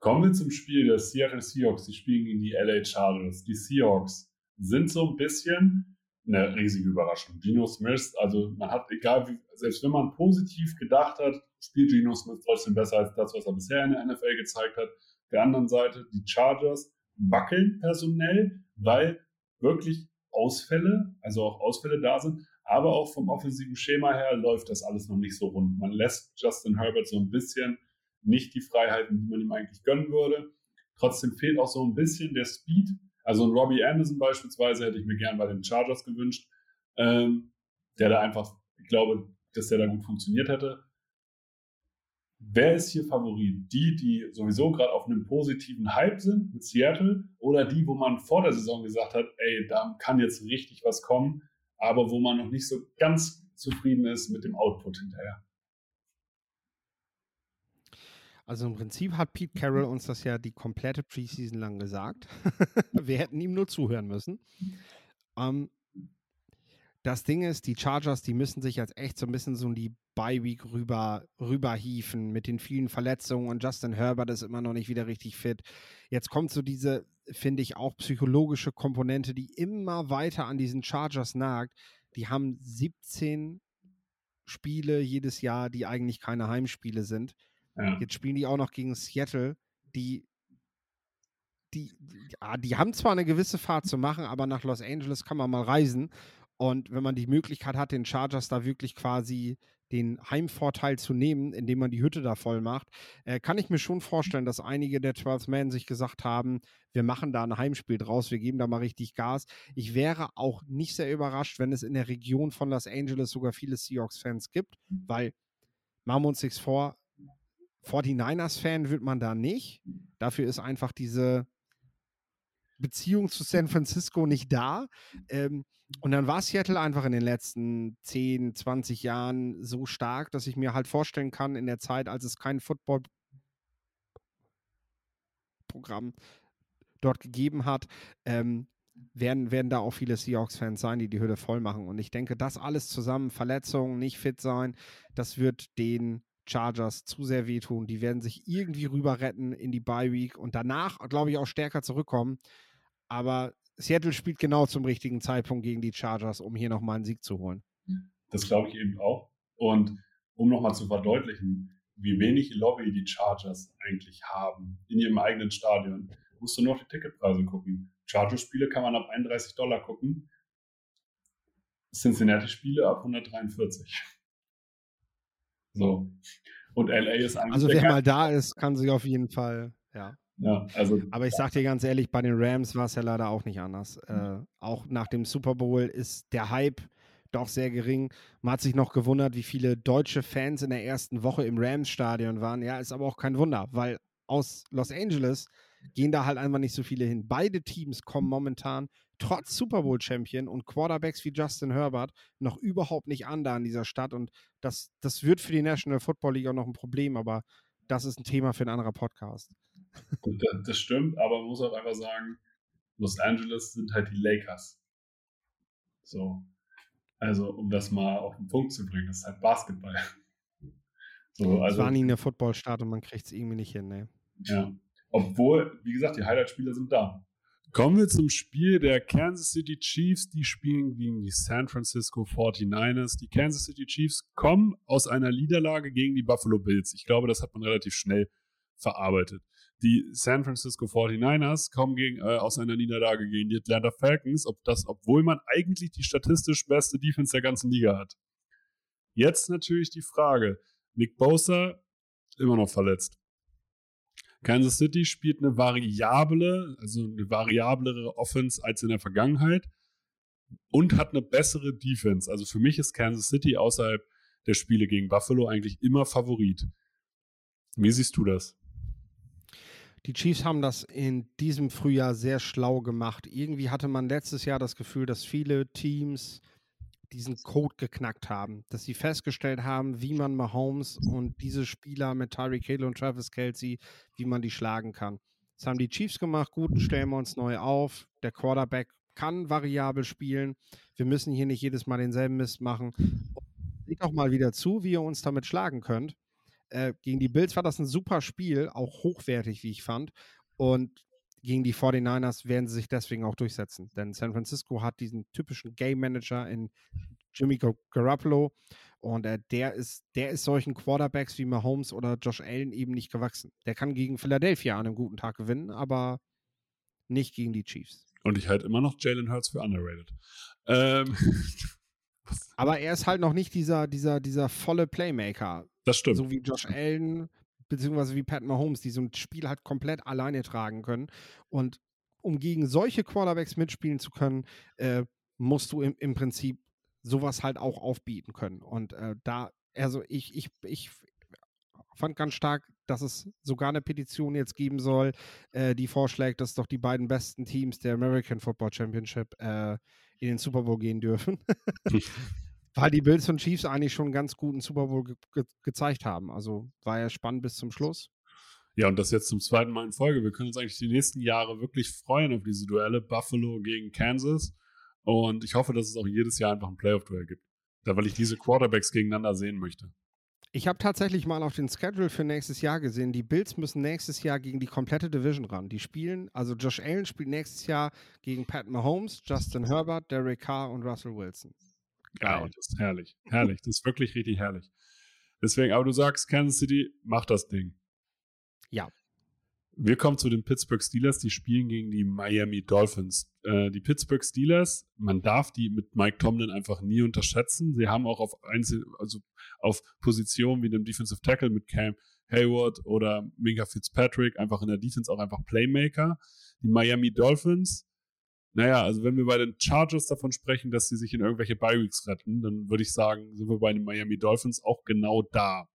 Kommen wir zum Spiel der Seattle Seahawks. Die spielen gegen die LA Chargers. Die Seahawks sind so ein bisschen eine riesige Überraschung. Geno Smith, also man hat, egal wie, selbst wenn man positiv gedacht hat, spielt Geno Smith trotzdem besser als das, was er bisher in der NFL gezeigt hat. Der anderen Seite, die Chargers wackeln personell, weil wirklich Ausfälle, also auch Ausfälle da sind, aber auch vom offensiven Schema her läuft das alles noch nicht so rund. Man lässt Justin Herbert so ein bisschen nicht die Freiheiten, die man ihm eigentlich gönnen würde. Trotzdem fehlt auch so ein bisschen der Speed. Also ein Robbie Anderson beispielsweise hätte ich mir gern bei den Chargers gewünscht, ähm, der da einfach, ich glaube, dass der da gut funktioniert hätte. Wer ist hier Favorit? Die, die sowieso gerade auf einem positiven Hype sind mit Seattle oder die, wo man vor der Saison gesagt hat, ey, da kann jetzt richtig was kommen, aber wo man noch nicht so ganz zufrieden ist mit dem Output hinterher? Also im Prinzip hat Pete Carroll uns das ja die komplette Preseason lang gesagt. Wir hätten ihm nur zuhören müssen. Ähm, das Ding ist, die Chargers, die müssen sich jetzt echt so ein bisschen so in die Bye-Week rüber, rüberhieven mit den vielen Verletzungen und Justin Herbert ist immer noch nicht wieder richtig fit. Jetzt kommt so diese, finde ich, auch psychologische Komponente, die immer weiter an diesen Chargers nagt. Die haben 17 Spiele jedes Jahr, die eigentlich keine Heimspiele sind. Ja. Jetzt spielen die auch noch gegen Seattle, die die, ja, die haben zwar eine gewisse Fahrt zu machen, aber nach Los Angeles kann man mal reisen. Und wenn man die Möglichkeit hat, den Chargers da wirklich quasi den Heimvorteil zu nehmen, indem man die Hütte da voll macht, äh, kann ich mir schon vorstellen, dass einige der 12 Men sich gesagt haben, wir machen da ein Heimspiel draus, wir geben da mal richtig Gas. Ich wäre auch nicht sehr überrascht, wenn es in der Region von Los Angeles sogar viele Seahawks-Fans gibt, weil machen wir uns nichts vor, 49ers-Fan wird man da nicht. Dafür ist einfach diese Beziehung zu San Francisco nicht da. Ähm, und dann war Seattle einfach in den letzten 10, 20 Jahren so stark, dass ich mir halt vorstellen kann, in der Zeit, als es kein Football-Programm dort gegeben hat, ähm, werden, werden da auch viele Seahawks-Fans sein, die die Hütte voll machen. Und ich denke, das alles zusammen, Verletzungen, nicht fit sein, das wird den Chargers zu sehr wehtun. Die werden sich irgendwie rüber retten in die Bye Week und danach, glaube ich, auch stärker zurückkommen. Aber Seattle spielt genau zum richtigen Zeitpunkt gegen die Chargers, um hier nochmal einen Sieg zu holen. Das glaube ich eben auch. Und um nochmal zu verdeutlichen, wie wenig Lobby die Chargers eigentlich haben in ihrem eigenen Stadion, musst du noch die Ticketpreise gucken. Chargers-Spiele kann man ab 31 Dollar gucken. Cincinnati-Spiele ab 143. So. Und LA ist eigentlich. Also wer mal da ist, kann sich auf jeden Fall, ja. Ja, also, Aber ich sag dir ganz ehrlich, bei den Rams war es ja leider auch nicht anders. Äh, auch nach dem Super Bowl ist der Hype doch sehr gering. Man hat sich noch gewundert, wie viele deutsche Fans in der ersten Woche im Rams-Stadion waren. Ja, ist aber auch kein Wunder, weil aus Los Angeles gehen da halt einfach nicht so viele hin. Beide Teams kommen momentan trotz Super Bowl Champion und Quarterbacks wie Justin Herbert noch überhaupt nicht an da in dieser Stadt. Und das, das wird für die National Football League auch noch ein Problem, aber das ist ein Thema für ein anderer Podcast. Das, das stimmt, aber man muss auch einfach sagen, Los Angeles sind halt die Lakers. So. Also, um das mal auf den Punkt zu bringen, das ist halt Basketball. So, also, es war nie eine Footballstadt und man kriegt es irgendwie nicht hin, ne? Ja. Obwohl, wie gesagt, die Highlight-Spieler sind da. Kommen wir zum Spiel der Kansas City Chiefs. Die spielen gegen die San Francisco 49ers. Die Kansas City Chiefs kommen aus einer Niederlage gegen die Buffalo Bills. Ich glaube, das hat man relativ schnell verarbeitet. Die San Francisco 49ers kommen gegen, äh, aus einer Niederlage gegen die Atlanta Falcons, ob das, obwohl man eigentlich die statistisch beste Defense der ganzen Liga hat. Jetzt natürlich die Frage: Nick Bosa immer noch verletzt. Kansas City spielt eine variable, also eine variablere Offense als in der Vergangenheit und hat eine bessere Defense. Also für mich ist Kansas City außerhalb der Spiele gegen Buffalo eigentlich immer Favorit. Wie siehst du das? Die Chiefs haben das in diesem Frühjahr sehr schlau gemacht. Irgendwie hatte man letztes Jahr das Gefühl, dass viele Teams diesen Code geknackt haben, dass sie festgestellt haben, wie man Mahomes und diese Spieler mit Tyreek Hill und Travis Kelsey, wie man die schlagen kann. Das haben die Chiefs gemacht, gut, stellen wir uns neu auf. Der Quarterback kann variabel spielen. Wir müssen hier nicht jedes Mal denselben Mist machen. Seht auch mal wieder zu, wie ihr uns damit schlagen könnt. Äh, gegen die Bills war das ein super Spiel, auch hochwertig, wie ich fand. Und gegen die 49ers werden sie sich deswegen auch durchsetzen. Denn San Francisco hat diesen typischen Game Manager in Jimmy Garoppolo. Und äh, der, ist, der ist solchen Quarterbacks wie Mahomes oder Josh Allen eben nicht gewachsen. Der kann gegen Philadelphia an einem guten Tag gewinnen, aber nicht gegen die Chiefs. Und ich halte immer noch Jalen Hurts für underrated. Ähm. Aber er ist halt noch nicht dieser, dieser, dieser volle Playmaker. Das stimmt. So wie Josh Allen, beziehungsweise wie Pat Mahomes, die so ein Spiel halt komplett alleine tragen können. Und um gegen solche Quarterbacks mitspielen zu können, äh, musst du im, im Prinzip sowas halt auch aufbieten können. Und äh, da, also ich, ich, ich fand ganz stark, dass es sogar eine Petition jetzt geben soll, äh, die vorschlägt, dass doch die beiden besten Teams der American Football Championship äh, in den Super Bowl gehen dürfen. Weil die Bills und Chiefs eigentlich schon einen ganz guten Super Bowl ge ge gezeigt haben. Also war ja spannend bis zum Schluss. Ja, und das jetzt zum zweiten Mal in Folge. Wir können uns eigentlich die nächsten Jahre wirklich freuen auf diese Duelle. Buffalo gegen Kansas. Und ich hoffe, dass es auch jedes Jahr einfach ein Playoff-Duell gibt. Da, weil ich diese Quarterbacks gegeneinander sehen möchte. Ich habe tatsächlich mal auf den Schedule für nächstes Jahr gesehen. Die Bills müssen nächstes Jahr gegen die komplette Division ran. Die spielen, also Josh Allen spielt nächstes Jahr gegen Pat Mahomes, Justin Herbert, Derek Carr und Russell Wilson. Ja, das ist herrlich. Herrlich. Das ist wirklich richtig herrlich. Deswegen, aber du sagst, Kansas City, mach das Ding. Ja. Wir kommen zu den Pittsburgh Steelers, die spielen gegen die Miami Dolphins. Äh, die Pittsburgh Steelers, man darf die mit Mike Tomlin einfach nie unterschätzen. Sie haben auch auf Einzel also auf Positionen wie dem Defensive Tackle mit Cam Hayward oder Minka Fitzpatrick einfach in der Defense auch einfach Playmaker. Die Miami Dolphins, naja, also wenn wir bei den Chargers davon sprechen, dass sie sich in irgendwelche Bi-Weeks retten, dann würde ich sagen, sind wir bei den Miami Dolphins auch genau da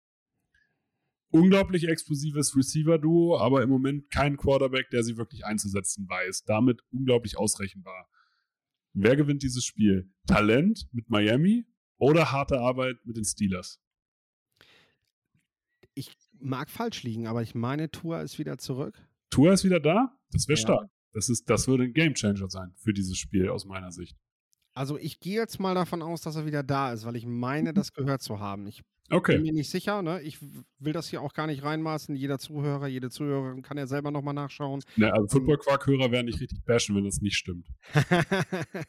unglaublich explosives Receiver-Duo, aber im Moment kein Quarterback, der sie wirklich einzusetzen weiß. Damit unglaublich ausrechenbar. Wer gewinnt dieses Spiel? Talent mit Miami oder harte Arbeit mit den Steelers? Ich mag falsch liegen, aber ich meine, Tour ist wieder zurück. Tour ist wieder da? Das wäre ja. stark. Das, ist, das würde ein Gamechanger sein für dieses Spiel aus meiner Sicht. Also ich gehe jetzt mal davon aus, dass er wieder da ist, weil ich meine, das gehört zu haben. Ich Okay. Bin mir nicht sicher, ne? Ich will das hier auch gar nicht reinmaßen. Jeder Zuhörer, jede Zuhörerin kann ja selber nochmal nachschauen. Ja, also ähm. Football-Quark-Hörer werden nicht richtig bashen, wenn das nicht stimmt.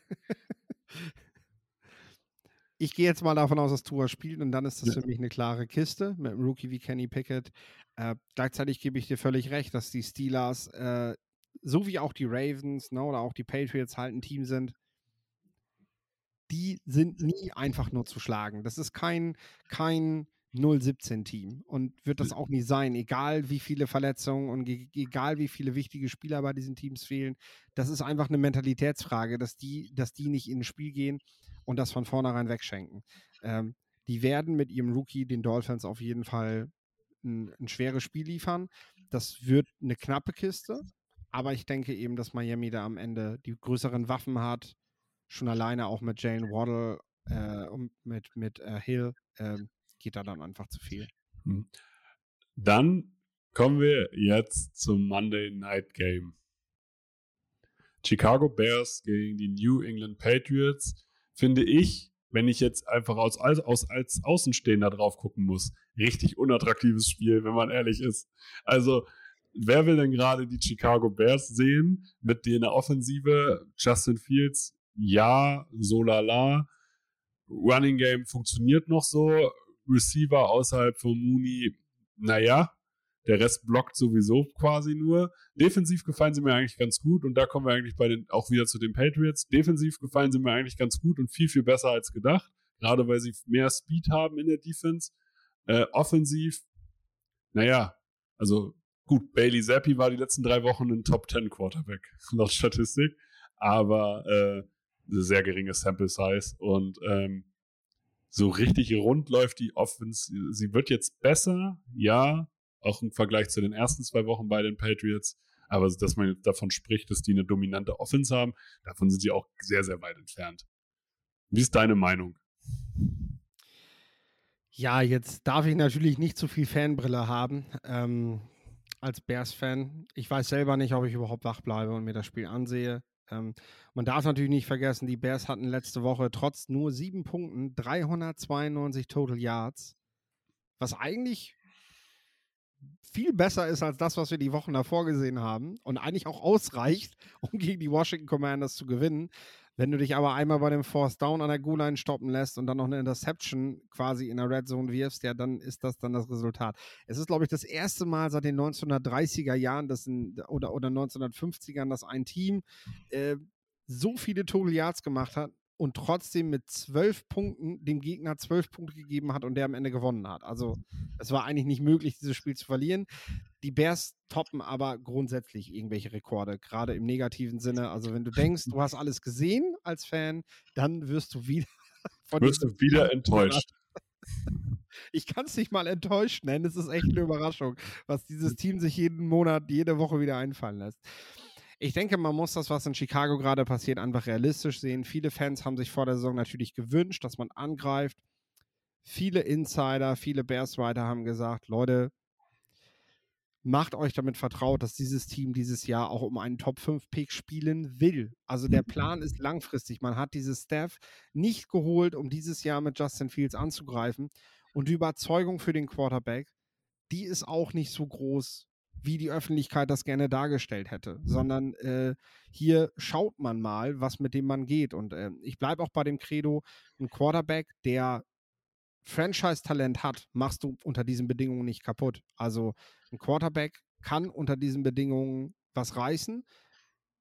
ich gehe jetzt mal davon aus, dass Tua spielt und dann ist das ja. für mich eine klare Kiste mit einem Rookie wie Kenny Pickett. Äh, gleichzeitig gebe ich dir völlig recht, dass die Steelers, äh, so wie auch die Ravens ne, oder auch die Patriots halt ein Team sind, die sind nie einfach nur zu schlagen. Das ist kein, kein 0-17-Team und wird das auch nie sein, egal wie viele Verletzungen und egal wie viele wichtige Spieler bei diesen Teams fehlen. Das ist einfach eine Mentalitätsfrage, dass die, dass die nicht in ein Spiel gehen und das von vornherein wegschenken. Ähm, die werden mit ihrem Rookie den Dolphins auf jeden Fall ein, ein schweres Spiel liefern. Das wird eine knappe Kiste, aber ich denke eben, dass Miami da am Ende die größeren Waffen hat schon alleine auch mit Jane Waddle äh, und mit, mit äh, Hill äh, geht da dann einfach zu viel. Hm. Dann kommen wir jetzt zum Monday Night Game. Chicago Bears gegen die New England Patriots finde ich, wenn ich jetzt einfach aus, aus, als Außenstehender drauf gucken muss, richtig unattraktives Spiel, wenn man ehrlich ist. Also, wer will denn gerade die Chicago Bears sehen mit der Offensive? Justin Fields ja, so lala. Running Game funktioniert noch so. Receiver außerhalb von Mooney, naja, der Rest blockt sowieso quasi nur. Defensiv gefallen sie mir eigentlich ganz gut und da kommen wir eigentlich bei den, auch wieder zu den Patriots. Defensiv gefallen sie mir eigentlich ganz gut und viel, viel besser als gedacht. Gerade weil sie mehr Speed haben in der Defense. Äh, offensiv, naja, also gut, Bailey Zappi war die letzten drei Wochen ein Top 10 Quarterback, laut Statistik. Aber äh, sehr geringe Sample Size und ähm, so richtig rund läuft die Offense. Sie wird jetzt besser, ja, auch im Vergleich zu den ersten zwei Wochen bei den Patriots. Aber dass man jetzt davon spricht, dass die eine dominante Offense haben, davon sind sie auch sehr, sehr weit entfernt. Wie ist deine Meinung? Ja, jetzt darf ich natürlich nicht zu viel Fanbrille haben ähm, als Bears-Fan. Ich weiß selber nicht, ob ich überhaupt wach bleibe und mir das Spiel ansehe. Ähm, man darf natürlich nicht vergessen, die Bears hatten letzte Woche trotz nur sieben Punkten 392 Total Yards, was eigentlich viel besser ist als das, was wir die Wochen davor gesehen haben und eigentlich auch ausreicht, um gegen die Washington Commanders zu gewinnen. Wenn du dich aber einmal bei dem Force Down an der Goal-Line stoppen lässt und dann noch eine Interception quasi in der Red Zone wirfst, ja, dann ist das dann das Resultat. Es ist, glaube ich, das erste Mal seit den 1930er Jahren dass ein, oder, oder 1950ern, dass ein Team äh, so viele Total Yards gemacht hat und trotzdem mit zwölf Punkten dem Gegner zwölf Punkte gegeben hat und der am Ende gewonnen hat. Also es war eigentlich nicht möglich, dieses Spiel zu verlieren. Die Bears toppen aber grundsätzlich irgendwelche Rekorde, gerade im negativen Sinne. Also wenn du denkst, du hast alles gesehen als Fan, dann wirst du wieder von wirst du wieder enttäuscht. Ich kann es nicht mal enttäuscht nennen. Es ist echt eine Überraschung, was dieses Team sich jeden Monat, jede Woche wieder einfallen lässt ich denke, man muss das, was in Chicago gerade passiert, einfach realistisch sehen. Viele Fans haben sich vor der Saison natürlich gewünscht, dass man angreift. Viele Insider, viele Bears-Writer haben gesagt, Leute, macht euch damit vertraut, dass dieses Team dieses Jahr auch um einen Top-5-Pick spielen will. Also der Plan ist langfristig. Man hat dieses Staff nicht geholt, um dieses Jahr mit Justin Fields anzugreifen. Und die Überzeugung für den Quarterback, die ist auch nicht so groß, wie die Öffentlichkeit das gerne dargestellt hätte, sondern äh, hier schaut man mal, was mit dem man geht. Und äh, ich bleibe auch bei dem Credo, ein Quarterback, der Franchise-Talent hat, machst du unter diesen Bedingungen nicht kaputt. Also ein Quarterback kann unter diesen Bedingungen was reißen,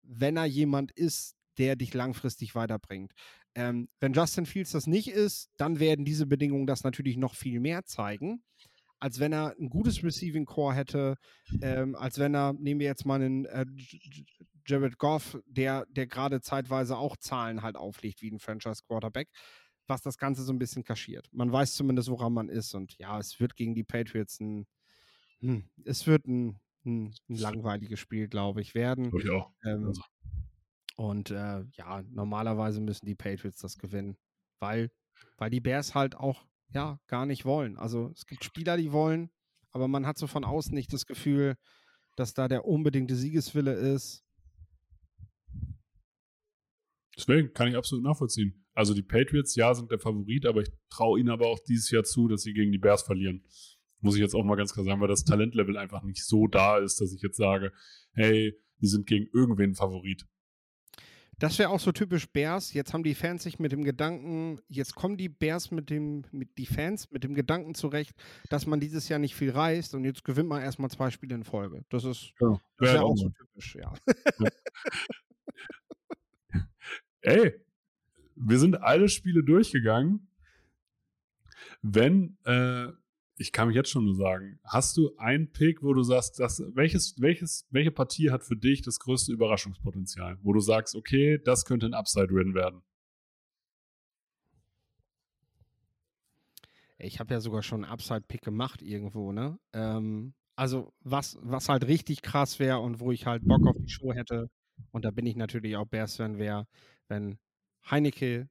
wenn er jemand ist, der dich langfristig weiterbringt. Ähm, wenn Justin Fields das nicht ist, dann werden diese Bedingungen das natürlich noch viel mehr zeigen als wenn er ein gutes Receiving Core hätte, ähm, als wenn er, nehmen wir jetzt mal einen äh, Jared Goff, der, der gerade zeitweise auch Zahlen halt auflegt wie ein Franchise Quarterback, was das Ganze so ein bisschen kaschiert. Man weiß zumindest, woran man ist und ja, es wird gegen die Patriots ein, hm, es wird ein, ein, ein langweiliges Spiel, glaube ich, werden. Ich auch. Ähm, also. Und äh, ja, normalerweise müssen die Patriots das gewinnen, weil, weil die Bears halt auch ja, gar nicht wollen. Also es gibt Spieler, die wollen, aber man hat so von außen nicht das Gefühl, dass da der unbedingte Siegeswille ist. Deswegen kann ich absolut nachvollziehen. Also die Patriots, ja, sind der Favorit, aber ich traue ihnen aber auch dieses Jahr zu, dass sie gegen die Bears verlieren. Muss ich jetzt auch mal ganz klar sagen, weil das Talentlevel einfach nicht so da ist, dass ich jetzt sage, hey, die sind gegen irgendwen Favorit. Das wäre auch so typisch Bears. Jetzt haben die Fans sich mit dem Gedanken, jetzt kommen die Bears mit dem, mit die Fans mit dem Gedanken zurecht, dass man dieses Jahr nicht viel reißt und jetzt gewinnt man erstmal zwei Spiele in Folge. Das ist, ja, das ist ja auch so typisch, ja. Ey, wir sind alle Spiele durchgegangen. Wenn äh, ich kann mich jetzt schon nur sagen, hast du einen Pick, wo du sagst, dass, welches, welches, welche Partie hat für dich das größte Überraschungspotenzial? Wo du sagst, okay, das könnte ein Upside-Win werden. Ich habe ja sogar schon einen Upside-Pick gemacht irgendwo, ne? Ähm, also, was, was halt richtig krass wäre und wo ich halt Bock auf die Show hätte, und da bin ich natürlich auch Bears-Fan, wäre, wenn Heineke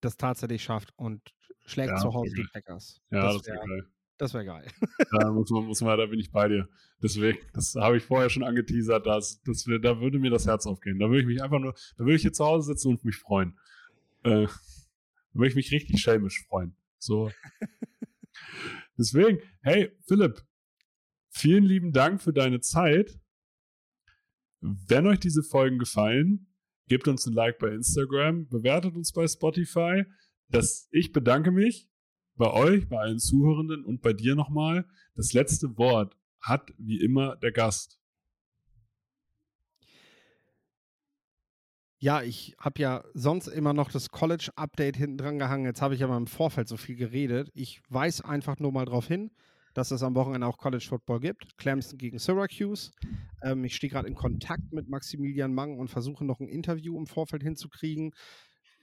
das tatsächlich schafft und schlägt ja, zu Hause die Packers. Ja, das, wäre wär geil. Das wäre geil. da, muss man, muss man, da bin ich bei dir. Deswegen, das habe ich vorher schon angeteasert, dass, dass wir, da würde mir das Herz aufgehen. Da würde ich mich einfach nur, da würde ich hier zu Hause sitzen und mich freuen. Äh, da würde ich mich richtig schelmisch freuen. So. Deswegen, hey, Philipp, vielen lieben Dank für deine Zeit. Wenn euch diese Folgen gefallen, gebt uns ein Like bei Instagram, bewertet uns bei Spotify. Das, ich bedanke mich bei euch, bei allen Zuhörenden und bei dir nochmal. Das letzte Wort hat wie immer der Gast. Ja, ich habe ja sonst immer noch das College-Update hinten dran gehangen. Jetzt habe ich aber im Vorfeld so viel geredet. Ich weise einfach nur mal darauf hin, dass es am Wochenende auch College Football gibt. Clemson gegen Syracuse. Ähm, ich stehe gerade in Kontakt mit Maximilian Mang und versuche noch ein Interview im Vorfeld hinzukriegen.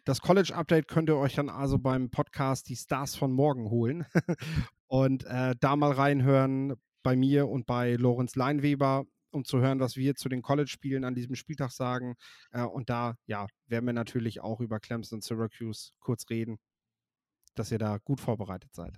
Das College-Update könnt ihr euch dann also beim Podcast Die Stars von morgen holen und äh, da mal reinhören bei mir und bei Lorenz Leinweber. um zu hören, was wir zu den College-Spielen an diesem Spieltag sagen. Äh, und da, ja, werden wir natürlich auch über Clemson und Syracuse kurz reden, dass ihr da gut vorbereitet seid.